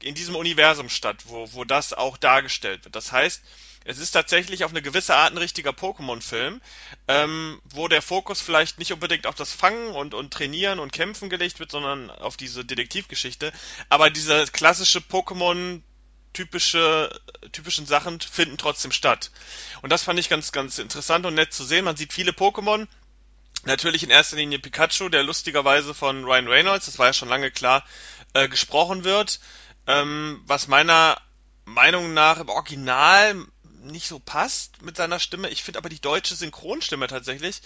in diesem Universum statt, wo, wo das auch dargestellt wird. Das heißt, es ist tatsächlich auf eine gewisse Art ein richtiger Pokémon-Film, ähm, wo der Fokus vielleicht nicht unbedingt auf das Fangen und, und Trainieren und Kämpfen gelegt wird, sondern auf diese Detektivgeschichte. Aber diese klassische Pokémon typische, typischen Sachen finden trotzdem statt. Und das fand ich ganz, ganz interessant und nett zu sehen. Man sieht viele Pokémon. Natürlich in erster Linie Pikachu, der lustigerweise von Ryan Reynolds, das war ja schon lange klar, äh, gesprochen wird. Ähm, was meiner Meinung nach im Original nicht so passt mit seiner Stimme. Ich finde aber die deutsche Synchronstimme tatsächlich,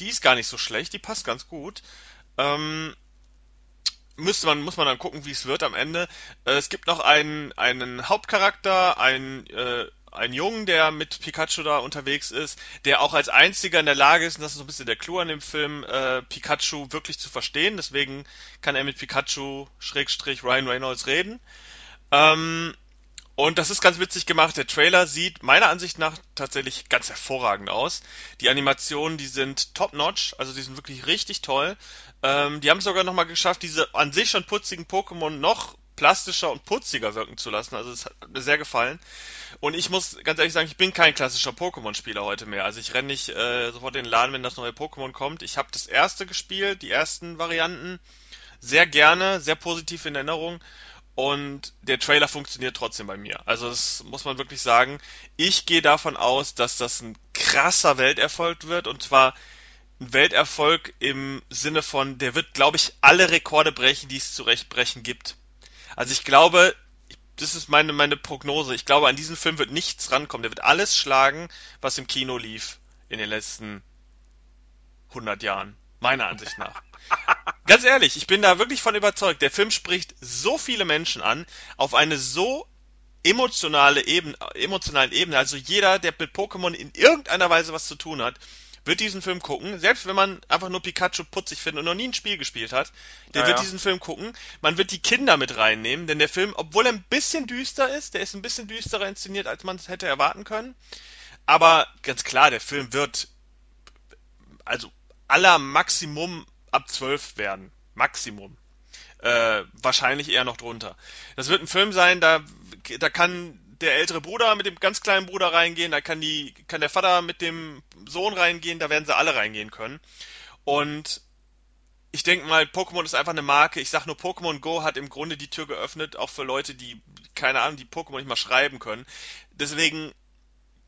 die ist gar nicht so schlecht, die passt ganz gut. Ähm, müsste man, muss man dann gucken, wie es wird am Ende. Äh, es gibt noch einen, einen Hauptcharakter, einen, äh, einen Jungen, der mit Pikachu da unterwegs ist, der auch als einziger in der Lage ist, und das ist so ein bisschen der Clou an dem Film, äh, Pikachu wirklich zu verstehen. Deswegen kann er mit Pikachu Schrägstrich Ryan Reynolds reden. Ähm, und das ist ganz witzig gemacht. Der Trailer sieht meiner Ansicht nach tatsächlich ganz hervorragend aus. Die Animationen, die sind top-notch, also die sind wirklich richtig toll. Ähm, die haben es sogar nochmal geschafft, diese an sich schon putzigen Pokémon noch plastischer und putziger wirken zu lassen. Also es hat mir sehr gefallen. Und ich muss ganz ehrlich sagen, ich bin kein klassischer Pokémon-Spieler heute mehr. Also ich renne nicht äh, sofort in den Laden, wenn das neue Pokémon kommt. Ich habe das erste gespielt, die ersten Varianten, sehr gerne, sehr positiv in Erinnerung. Und der Trailer funktioniert trotzdem bei mir. Also das muss man wirklich sagen. Ich gehe davon aus, dass das ein krasser Welterfolg wird. Und zwar ein Welterfolg im Sinne von, der wird, glaube ich, alle Rekorde brechen, die es zu Recht brechen gibt. Also ich glaube, das ist meine, meine Prognose. Ich glaube, an diesen Film wird nichts rankommen. Der wird alles schlagen, was im Kino lief in den letzten hundert Jahren. Meiner Ansicht nach. Ganz ehrlich, ich bin da wirklich von überzeugt. Der Film spricht so viele Menschen an, auf eine so emotionale Ebene, emotionalen Ebene. Also jeder, der mit Pokémon in irgendeiner Weise was zu tun hat, wird diesen Film gucken. Selbst wenn man einfach nur Pikachu putzig findet und noch nie ein Spiel gespielt hat, der Ja, wird diesen Film gucken. Man wird die Kinder mit reinnehmen, denn der Film, obwohl er ein bisschen düster ist, der ist ein bisschen düsterer inszeniert, als man es hätte erwarten können. Aber ganz klar, der Film wird also aller Maximum ab 12 werden. Maximum. Äh, wahrscheinlich eher noch drunter. Das wird ein Film sein, da, da kann der ältere Bruder mit dem ganz kleinen Bruder reingehen, da kann die, kann der Vater mit dem Sohn reingehen, da werden sie alle reingehen können. Und ich denke mal, Pokémon ist einfach eine Marke. Ich sag nur, Pokémon Go hat im Grunde die Tür geöffnet, auch für Leute, die, keine Ahnung, die Pokémon nicht mal schreiben können. Deswegen,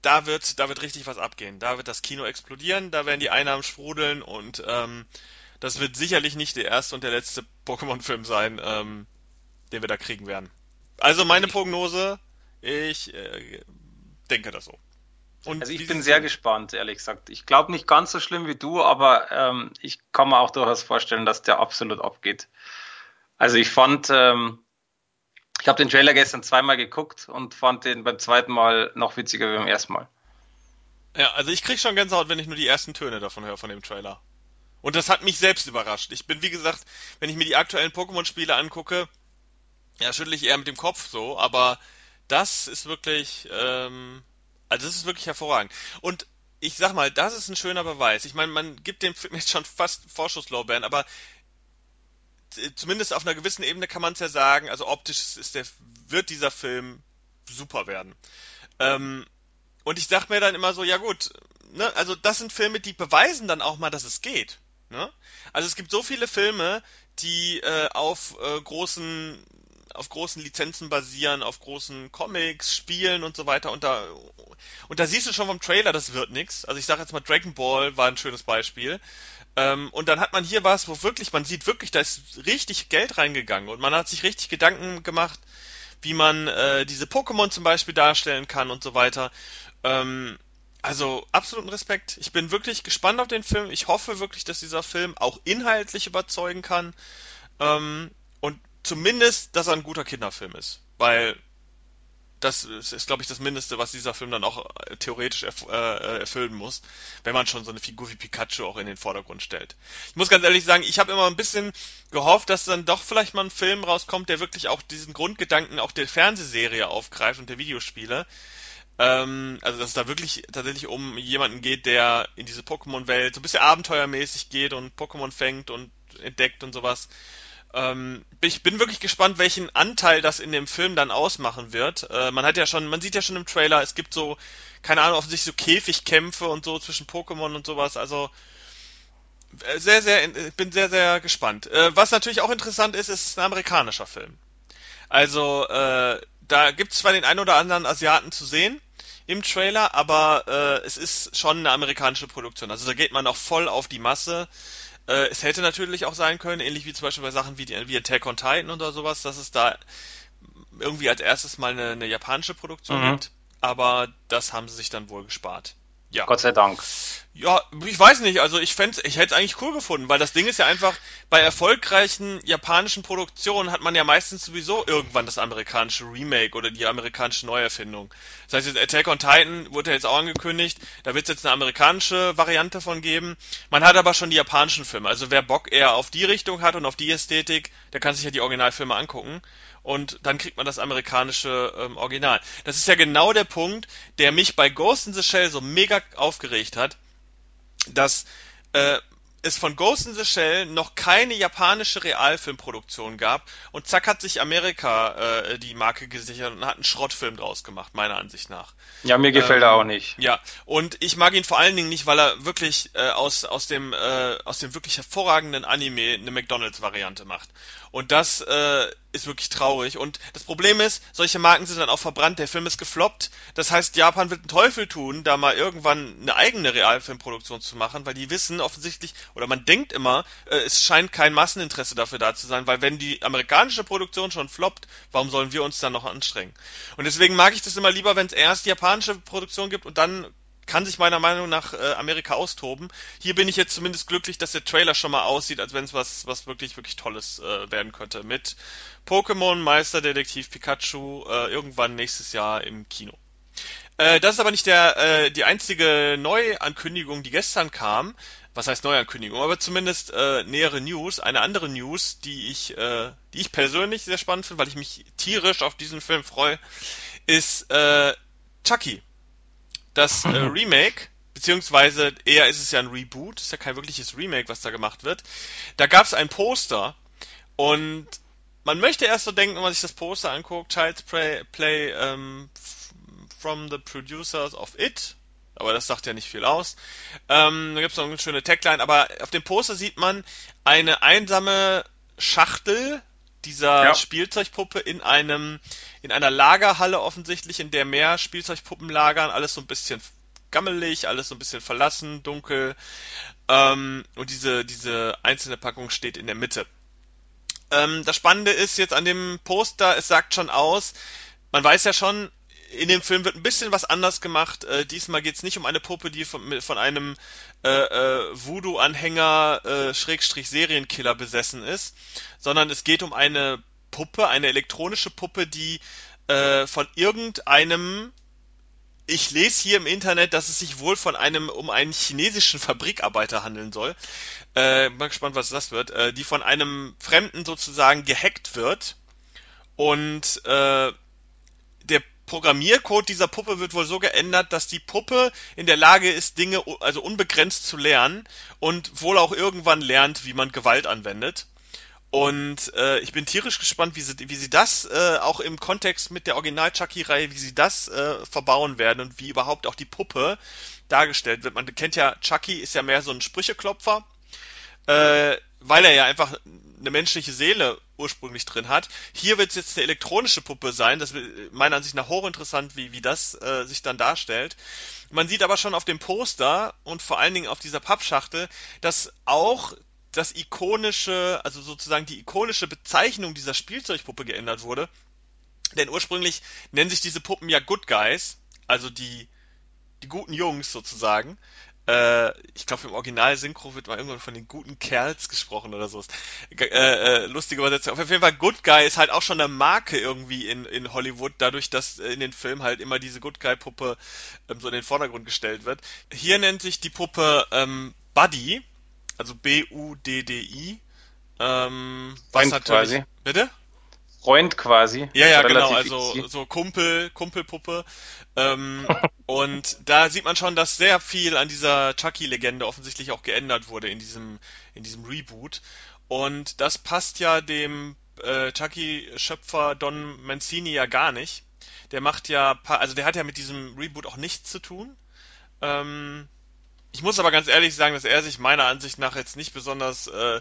da wird, da wird richtig was abgehen. Da wird das Kino explodieren, da werden die Einnahmen sprudeln und ähm, das wird sicherlich nicht der erste und der letzte Pokémon-Film sein, ähm, den wir da kriegen werden. Also meine Prognose, ich äh, denke das so. Und also ich bin sehr gespannt, ehrlich gesagt. Ich glaube nicht ganz so schlimm wie du, aber ähm, ich kann mir auch durchaus vorstellen, dass der absolut abgeht. Also ich fand, ähm, ich habe den Trailer gestern zweimal geguckt und fand den beim zweiten Mal noch witziger wie beim ersten Mal. Ja, also ich krieg schon Gänsehaut, wenn ich nur die ersten Töne davon höre, von dem Trailer. Und das hat mich selbst überrascht. Ich bin, wie gesagt, wenn ich mir die aktuellen Pokémon-Spiele angucke, ja, schüttle ich eher mit dem Kopf so, aber das ist wirklich, ähm, also das ist wirklich hervorragend. Und ich sag mal, das ist ein schöner Beweis. Ich meine, man gibt dem Film <laughs> jetzt schon fast Vorschusslorbeeren, aber äh, zumindest auf einer gewissen Ebene kann man es ja sagen, also optisch ist der, wird dieser Film super werden. Ähm, und ich sag mir dann immer so, ja gut, ne, also das sind Filme, die beweisen dann auch mal, dass es geht. Ne? Also es gibt so viele Filme, die äh, auf äh, großen auf großen Lizenzen basieren, auf großen Comics, Spielen und so weiter. Und da, und da siehst du schon vom Trailer, das wird nix. Also ich sage jetzt mal, Dragon Ball war ein schönes Beispiel. Ähm, und dann hat man hier was, wo wirklich, man sieht wirklich, da ist richtig Geld reingegangen und man hat sich richtig Gedanken gemacht, wie man äh, diese Pokémon zum Beispiel darstellen kann und so weiter. Ähm, also absoluten Respekt. Ich bin wirklich gespannt auf den Film. Ich hoffe wirklich, dass dieser Film auch inhaltlich überzeugen kann. Ähm, und zumindest, dass er ein guter Kinderfilm ist. Weil das ist, ist glaube ich, das Mindeste, was dieser Film dann auch äh, theoretisch erf äh, erfüllen muss, wenn man schon so eine Figur wie Pikachu auch in den Vordergrund stellt. Ich muss ganz ehrlich sagen, ich habe immer ein bisschen gehofft, dass dann doch vielleicht mal ein Film rauskommt, der wirklich auch diesen Grundgedanken auch der Fernsehserie aufgreift und der Videospiele. Ähm, also dass es da wirklich tatsächlich um jemanden geht, der in diese Pokémon-Welt so ein bisschen abenteuermäßig geht und Pokémon fängt und entdeckt und sowas. Ähm, ich bin wirklich gespannt, welchen Anteil das in dem Film dann ausmachen wird. Äh, man hat ja schon, man sieht ja schon im Trailer, es gibt so, keine Ahnung, offensichtlich so Käfigkämpfe und so zwischen Pokémon und sowas. Also äh, sehr, sehr, ich bin sehr, sehr gespannt. Äh, was natürlich auch interessant ist, ist ein amerikanischer Film. Also äh, da gibt es zwar den einen oder anderen Asiaten zu sehen im Trailer, aber äh, es ist schon eine amerikanische Produktion. Also da geht man auch voll auf die Masse. Äh, es hätte natürlich auch sein können, ähnlich wie zum Beispiel bei Sachen wie, die, wie Attack on Titan oder sowas, dass es da irgendwie als erstes mal eine, eine japanische Produktion Mhm. gibt. Aber das haben sie sich dann wohl gespart. Ja. Gott sei Dank. Ja, ich weiß nicht, also ich fänd's, ich hätte es eigentlich cool gefunden, weil das Ding ist ja einfach, bei erfolgreichen japanischen Produktionen hat man ja meistens sowieso irgendwann das amerikanische Remake oder die amerikanische Neuerfindung. Das heißt, jetzt Attack on Titan wurde ja jetzt auch angekündigt, da wird es jetzt eine amerikanische Variante von geben. Man hat aber schon die japanischen Filme, also wer Bock eher auf die Richtung hat und auf die Ästhetik, der kann sich ja die Originalfilme angucken und dann kriegt man das amerikanische ähm, Original. Das ist ja genau der Punkt, der mich bei Ghost in the Shell so mega aufgeregt hat, dass äh, es von Ghost in the Shell noch keine japanische Realfilmproduktion gab und zack hat sich Amerika äh, die Marke gesichert und hat einen Schrottfilm draus gemacht, meiner Ansicht nach. Ja, mir gefällt er auch Ähm, nicht. ja, und ich mag ihn vor allen Dingen nicht, weil er wirklich äh, aus, aus, dem, äh, aus dem wirklich hervorragenden Anime eine McDonalds-Variante macht. Und das äh, ist wirklich traurig. Und das Problem ist, solche Marken sind dann auch verbrannt. Der Film ist gefloppt. Das heißt, Japan wird einen Teufel tun, da mal irgendwann eine eigene Realfilmproduktion zu machen, weil die wissen offensichtlich, oder man denkt immer, äh, es scheint kein Masseninteresse dafür da zu sein, weil wenn die amerikanische Produktion schon floppt, warum sollen wir uns dann noch anstrengen? Und deswegen mag ich das immer lieber, wenn es erst die japanische Produktion gibt und dann kann sich meiner Meinung nach äh, Amerika austoben. Hier bin ich jetzt zumindest glücklich, dass der Trailer schon mal aussieht, als wenn es was, was wirklich, wirklich Tolles äh, werden könnte. Mit Pokémon, Meisterdetektiv Pikachu, äh, irgendwann nächstes Jahr im Kino. Äh, das ist aber nicht der, äh, die einzige Neuankündigung, die gestern kam. Was heißt Neuankündigung? Aber zumindest äh, nähere News. Eine andere News, die ich, äh, die ich persönlich sehr spannend finde, weil ich mich tierisch auf diesen Film freue, ist äh, Chucky. Das äh, Remake, beziehungsweise eher ist es ja ein Reboot, ist ja kein wirkliches Remake, was da gemacht wird. Da gab es ein Poster und man möchte erst so denken, wenn man sich das Poster anguckt, Child's Play, Play ähm, from the producers of It, aber das sagt ja nicht viel aus. Ähm, da gibt es noch eine schöne Tagline, aber auf dem Poster sieht man eine einsame Schachtel dieser ja. Spielzeugpuppe in einem in einer Lagerhalle offensichtlich, in der mehr Spielzeugpuppen lagern, alles so ein bisschen gammelig, alles so ein bisschen verlassen, dunkel. Ähm, und diese diese einzelne Packung steht in der Mitte. Ähm, das Spannende ist jetzt an dem Poster, es sagt schon aus, man weiß ja schon, in dem Film wird ein bisschen was anders gemacht. Äh, diesmal geht es nicht um eine Puppe, die von, von einem äh, äh, Voodoo-Anhänger äh, Schrägstrich Serienkiller besessen ist, sondern es geht um eine Puppe, eine elektronische Puppe, die äh, von irgendeinem ich lese hier im Internet, dass es sich wohl von einem um einen chinesischen Fabrikarbeiter handeln soll. Äh, mal gespannt, was das wird. Die von einem Fremden sozusagen gehackt wird und der Programmiercode dieser Puppe wird wohl so geändert, dass die Puppe in der Lage ist, Dinge also unbegrenzt zu lernen und wohl auch irgendwann lernt, wie man Gewalt anwendet. Und äh, ich bin tierisch gespannt, wie sie, wie sie das äh, auch im Kontext mit der Original-Chucky-Reihe, wie sie das äh, verbauen werden und wie überhaupt auch die Puppe dargestellt wird. Man kennt ja, Chucky ist ja mehr so ein Sprücheklopfer, äh, weil er ja einfach eine menschliche Seele ursprünglich drin hat. Hier wird es jetzt eine elektronische Puppe sein. Das ist meiner Ansicht nach hochinteressant, wie, wie das äh, sich dann darstellt. Man sieht aber schon auf dem Poster und vor allen Dingen auf dieser Pappschachtel, dass auch das ikonische, also sozusagen die ikonische Bezeichnung dieser Spielzeugpuppe geändert wurde. Denn ursprünglich nennen sich diese Puppen ja Good Guys, also die, die guten Jungs sozusagen. Äh, ich glaube, im Original-Synchro wird mal irgendwann von den guten Kerls gesprochen oder so. Äh, äh, lustige Übersetzung. Auf jeden Fall, Good Guy ist halt auch schon eine Marke irgendwie in, in Hollywood, dadurch, dass in den Filmen halt immer diese Good Guy-Puppe ähm, so in den Vordergrund gestellt wird. Hier nennt sich die Puppe ähm, Buddy, also B-U-D-D-I. Ähm, was natürlich. Quasi. Bitte? Freund quasi. Ja, ja, genau, also easy. so Kumpel, Kumpelpuppe. Ähm, <laughs> und da sieht man schon, dass sehr viel an dieser Chucky-Legende offensichtlich auch geändert wurde in diesem, in diesem Reboot. Und das passt ja dem äh, Chucky-Schöpfer Don Mancini ja gar nicht. Der macht ja, also der hat ja mit diesem Reboot auch nichts zu tun. Ähm, ich muss aber ganz ehrlich sagen, dass er sich meiner Ansicht nach jetzt nicht besonders äh,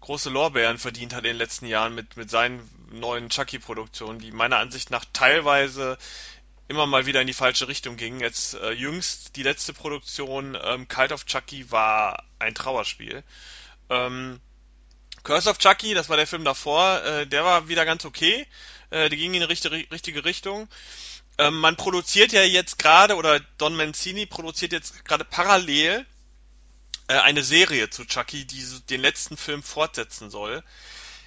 große Lorbeeren verdient hat in den letzten Jahren mit, mit seinen neuen Chucky-Produktionen, die meiner Ansicht nach teilweise immer mal wieder in die falsche Richtung gingen. Jetzt äh, jüngst die letzte Produktion ähm, Cult of Chucky war ein Trauerspiel. Ähm, Curse of Chucky, das war der Film davor, äh, der war wieder ganz okay. Äh, die ging in die richtige, richtige Richtung. Ähm, man produziert ja jetzt gerade, oder Don Mancini produziert jetzt gerade parallel eine Serie zu Chucky, die den letzten Film fortsetzen soll.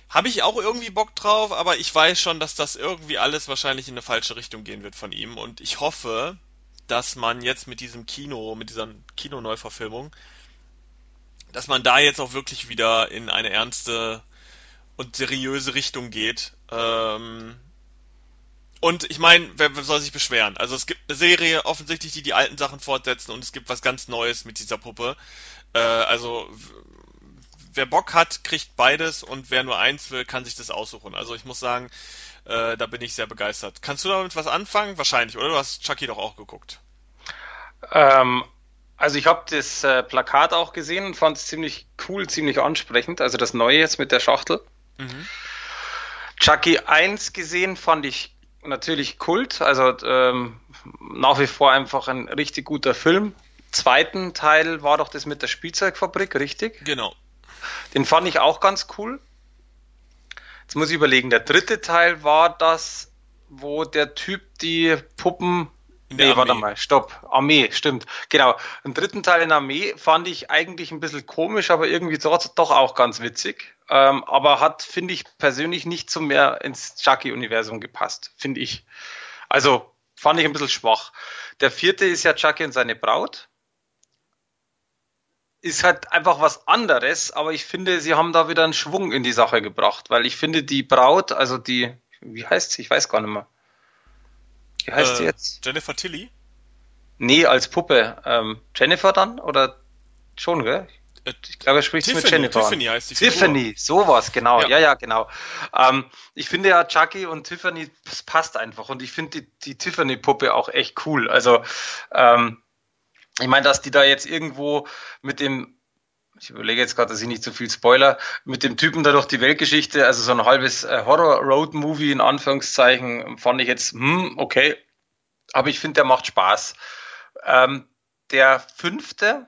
Habe ich auch irgendwie Bock drauf, aber ich weiß schon, dass das irgendwie alles wahrscheinlich in eine falsche Richtung gehen wird von ihm. Und ich hoffe, dass man jetzt mit diesem Kino, mit dieser Kinoneuverfilmung, dass man da jetzt auch wirklich wieder in eine ernste und seriöse Richtung geht. Ähm, und ich meine, wer, wer soll sich beschweren? Also es gibt eine Serie offensichtlich, die die alten Sachen fortsetzen und es gibt was ganz Neues mit dieser Puppe. Äh, also wer Bock hat, kriegt beides und wer nur eins will, kann sich das aussuchen. Also ich muss sagen, äh, da bin ich sehr begeistert. Kannst du damit was anfangen? Wahrscheinlich, oder? Du hast Chucky doch auch geguckt. Ähm, also ich habe das äh, Plakat auch gesehen und fand es ziemlich cool, ziemlich ansprechend. Also das Neue jetzt mit der Schachtel. Mhm. Chucky 1 gesehen fand ich natürlich Kult, also ähm, nach wie vor einfach ein richtig guter Film. Zweiten Teil war doch das mit der Spielzeugfabrik, richtig? Genau. Den fand ich auch ganz cool. Jetzt muss ich überlegen, der dritte Teil war das, wo der Typ die Puppen nee, Armee. warte mal, stopp. Armee, stimmt. Genau. Den dritten Teil in Armee fand ich eigentlich ein bisschen komisch, aber irgendwie doch, doch auch ganz witzig. Ähm, aber hat, finde ich, persönlich nicht so mehr ins Chucky-Universum gepasst, finde ich. Also fand ich ein bisschen schwach. Der vierte ist ja Chucky und seine Braut. Ist halt einfach was anderes, aber ich finde, sie haben da wieder einen Schwung in die Sache gebracht, weil ich finde, die Braut, also die, wie heißt sie? Ich weiß gar nicht mehr wie heißt äh, sie jetzt? Jennifer Tilly? Nee, als Puppe. Ähm, Jennifer dann? Oder schon, gell? Äh, ich glaube, er spricht Tiffany, mit Jennifer. Tiffany heißt die Tiffany, Figur. sowas, genau. Ja, ja, ja genau. Ähm, ich finde ja, Chucky und Tiffany, das passt einfach. Und ich finde die, die Tiffany-Puppe auch echt cool. Also, ähm, ich meine, dass die da jetzt irgendwo mit dem ich überlege jetzt gerade, dass ich nicht zu so viel Spoiler, mit dem Typen da durch die Weltgeschichte, also so ein halbes äh, Horror-Road-Movie in Anführungszeichen, fand ich jetzt, hm, okay, aber ich finde, der macht Spaß. Ähm, der fünfte,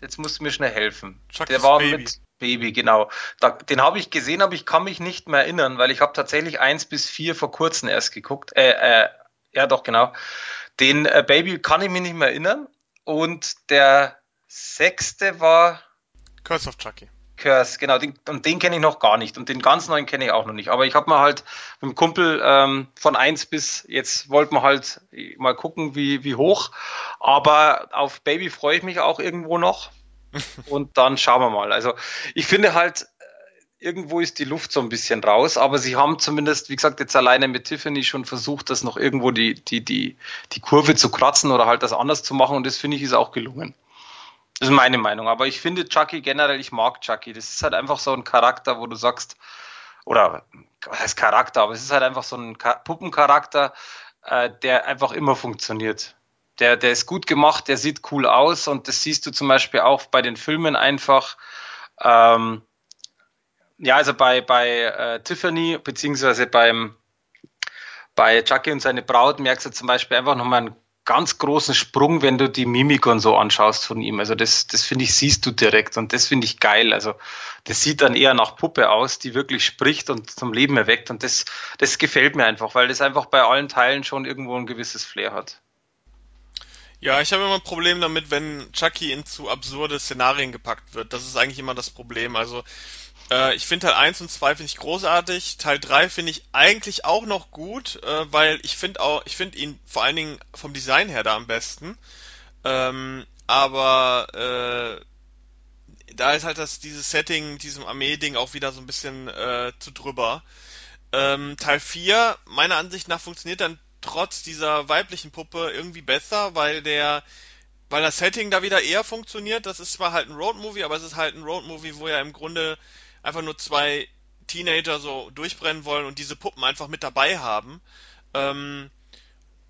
jetzt musst du mir schnell helfen. Chucky's der war Baby. mit Baby, genau. Da, den habe ich gesehen, aber ich kann mich nicht mehr erinnern, weil ich habe tatsächlich eins bis vier vor kurzem erst geguckt. Äh, äh, ja, doch, genau. Den äh, Baby kann ich mich nicht mehr erinnern. Und der sechste war Curse of Chucky. Curse, genau, den, und den kenne ich noch gar nicht und den ganz neuen kenne ich auch noch nicht. Aber ich habe mal halt mit dem Kumpel ähm, von eins bis jetzt wollten wir halt mal gucken, wie, wie hoch. Aber auf Baby freue ich mich auch irgendwo noch. <laughs> und dann schauen wir mal. Also ich finde halt, irgendwo ist die Luft so ein bisschen raus, aber sie haben zumindest, wie gesagt, jetzt alleine mit Tiffany schon versucht, das noch irgendwo die, die, die, die Kurve zu kratzen oder halt das anders zu machen und das finde ich ist auch gelungen. Das ist meine Meinung. Aber ich finde Chucky generell, ich mag Chucky. Das ist halt einfach so ein Charakter, wo du sagst, oder was heißt Charakter, aber es ist halt einfach so ein Puppencharakter, äh, der einfach immer funktioniert. Der, der ist gut gemacht, der sieht cool aus und das siehst du zum Beispiel auch bei den Filmen einfach. Ähm, ja, also bei, bei äh, Tiffany, beziehungsweise beim bei Chucky und seine Braut merkst du zum Beispiel einfach nochmal einen ganz großen Sprung, wenn du die Mimik und so anschaust von ihm. Also das, das finde ich, siehst du direkt und das finde ich geil. Also das sieht dann eher nach Puppe aus, die wirklich spricht und zum Leben erweckt und das, das gefällt mir einfach, weil das einfach bei allen Teilen schon irgendwo ein gewisses Flair hat. Ja, ich habe immer ein Problem damit, wenn Chucky in zu absurde Szenarien gepackt wird. Das ist eigentlich immer das Problem. Also äh, ich finde Teil 1 und 2 finde ich großartig. Teil 3 finde ich eigentlich auch noch gut, äh, weil ich finde auch, ich finde ihn vor allen Dingen vom Design her da am besten. Ähm, aber äh, da ist halt das dieses Setting diesem Armee-Ding auch wieder so ein bisschen äh, zu drüber. Ähm, Teil 4, meiner Ansicht nach, funktioniert dann trotz dieser weiblichen Puppe irgendwie besser, weil der weil das Setting da wieder eher funktioniert. Das ist zwar halt ein Roadmovie, aber es ist halt ein Roadmovie, wo ja im Grunde einfach nur zwei Teenager so durchbrennen wollen und diese Puppen einfach mit dabei haben. Ähm,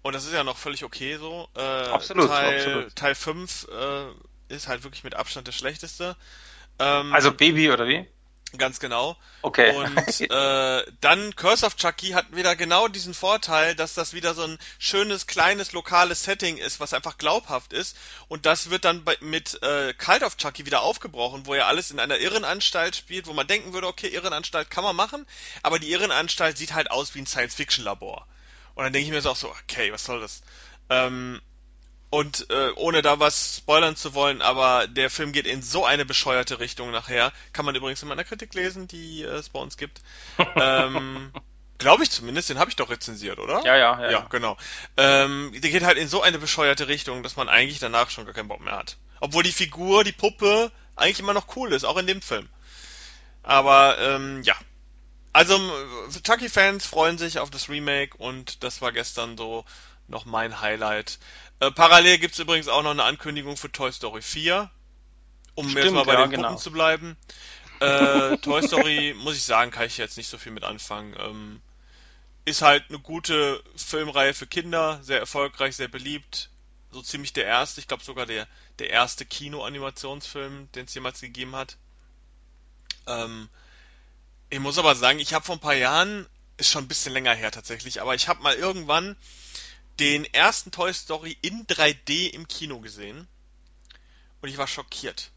und das ist ja noch völlig okay so. Äh, absolut, Teil, absolut. Teil 5 äh, ist halt wirklich mit Abstand der schlechteste. Ähm, also Baby oder wie? Ganz genau. Okay. Und <laughs> äh, dann Curse of Chucky hat wieder genau diesen Vorteil, dass das wieder so ein schönes, kleines, lokales Setting ist, was einfach glaubhaft ist. Und das wird dann bei, mit äh, Cult of Chucky wieder aufgebrochen, wo ja alles in einer Irrenanstalt spielt, wo man denken würde, okay, Irrenanstalt kann man machen, aber die Irrenanstalt sieht halt aus wie ein Science-Fiction-Labor. Und dann denke ich mir so auch so, okay, was soll das? Ähm, und äh, ohne da was spoilern zu wollen, aber der Film geht in so eine bescheuerte Richtung nachher. Kann man übrigens in meiner Kritik lesen, die äh, es bei uns gibt. <laughs> ähm, Glaube ich zumindest, den habe ich doch rezensiert, oder? Ja, ja, ja. Ja, genau. Ähm, der geht halt in so eine bescheuerte Richtung, dass man eigentlich danach schon gar keinen Bock mehr hat. Obwohl die Figur, die Puppe, eigentlich immer noch cool ist, auch in dem Film. Aber ähm, ja. Also Chucky-Fans freuen sich auf das Remake und das war gestern so noch mein Highlight. Äh, parallel gibt's übrigens auch noch eine Ankündigung für Toy Story 4, um Stimmt, jetzt mal bei ja, den Puppen genau. zu bleiben. Äh, <laughs> Toy Story, muss ich sagen, kann ich jetzt nicht so viel mit anfangen. Ähm, ist halt eine gute Filmreihe für Kinder, sehr erfolgreich, sehr beliebt. So ziemlich der erste, ich glaube sogar der, der erste Kino-Animationsfilm, den es jemals gegeben hat. Ähm, ich muss aber sagen, ich habe vor ein paar Jahren, ist schon ein bisschen länger her tatsächlich, aber ich habe mal irgendwann den ersten Toy Story in 3D im Kino gesehen und ich war schockiert.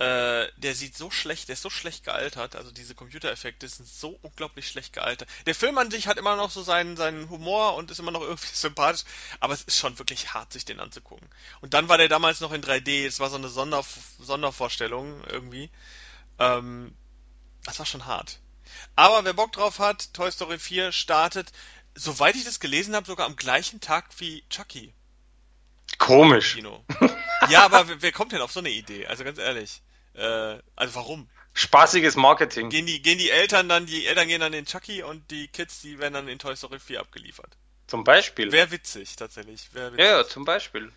äh, der sieht so schlecht, der ist so schlecht gealtert, also diese Computereffekte sind so unglaublich schlecht gealtert. Der Film an sich hat immer noch so seinen, seinen Humor und ist immer noch irgendwie <laughs> sympathisch, aber es ist schon wirklich hart, sich den anzugucken. Und dann war der damals noch in 3D, es war so eine Sonder, Sondervorstellung irgendwie. Ähm, das war schon hart. Aber wer Bock drauf hat, Toy Story 4 startet, soweit ich das gelesen habe, sogar am gleichen Tag wie Chucky. Komisch. Kino. Ja, aber wer, kommt denn auf so eine Idee? Also ganz ehrlich. Äh, also warum? Spaßiges Marketing. Gehen die, gehen die Eltern dann, die Eltern gehen dann in Chucky und die Kids, die werden dann in Toy Story 4 abgeliefert. Zum Beispiel. Wäre witzig, tatsächlich. Wär witzig. Ja, ja, zum Beispiel.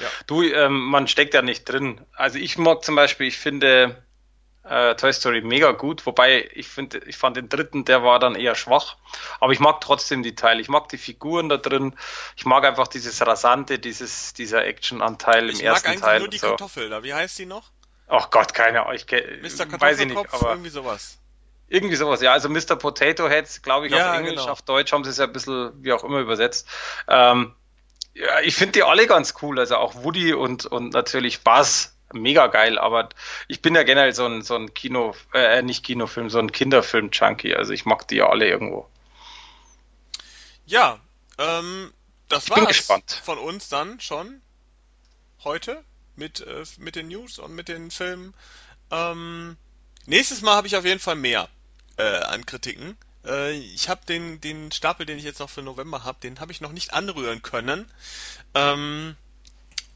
Ja. Du, ähm, man steckt ja nicht drin. Also ich mag zum Beispiel, ich finde äh, Toy Story mega gut, wobei ich finde, ich fand den dritten, der war dann eher schwach. Aber ich mag trotzdem die Teile. Ich mag die Figuren da drin. Ich mag einfach dieses rasante, dieses dieser Actionanteil im Ich mag ersten eigentlich Teil. nur die so. Kartoffel da. Wie heißt die noch? Ach Gott, keine Ahnung. Ich, Mr. weiß ich nicht, aber irgendwie sowas. irgendwie sowas. Ja, also Mr. Potato Heads, glaube ich, Ja, auf Englisch, genau. auf Deutsch haben sie es ja ein bisschen wie auch immer übersetzt. Ähm, ja, ich finde die alle ganz cool. Also auch Woody und, und natürlich Buzz. Mega geil, aber ich bin ja generell so ein, so ein Kino, äh, nicht Kinofilm, so ein Kinderfilm-Junkie. Also ich mag die ja alle irgendwo. Ja, ähm, das Ich bin war's gespannt. von uns dann schon heute mit, äh, mit den News und mit den Filmen. Ähm, nächstes Mal habe ich auf jeden Fall mehr äh, an Kritiken. Äh, ich habe den, den Stapel, den ich jetzt noch für November habe, den habe ich noch nicht anrühren können. Ähm,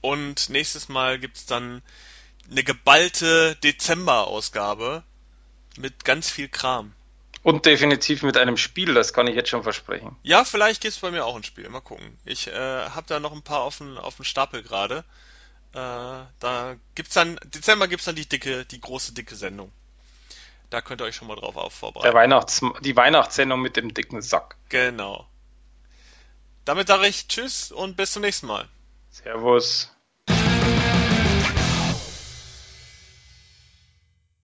und nächstes Mal gibt's dann eine geballte Dezember-Ausgabe mit ganz viel Kram. Und definitiv mit einem Spiel, das kann ich jetzt schon versprechen. Ja, vielleicht gibt's bei mir auch ein Spiel. Mal gucken. Ich äh, habe da noch ein paar auf dem auf dem Stapel gerade. Äh, da gibt's dann Dezember gibt's dann die dicke, die große dicke Sendung. Da könnt ihr euch schon mal drauf auf Der vorbereiten. Weihnachts die Weihnachtssendung mit dem dicken Sack. Genau. Damit sage ich Tschüss und bis zum nächsten Mal. Servus.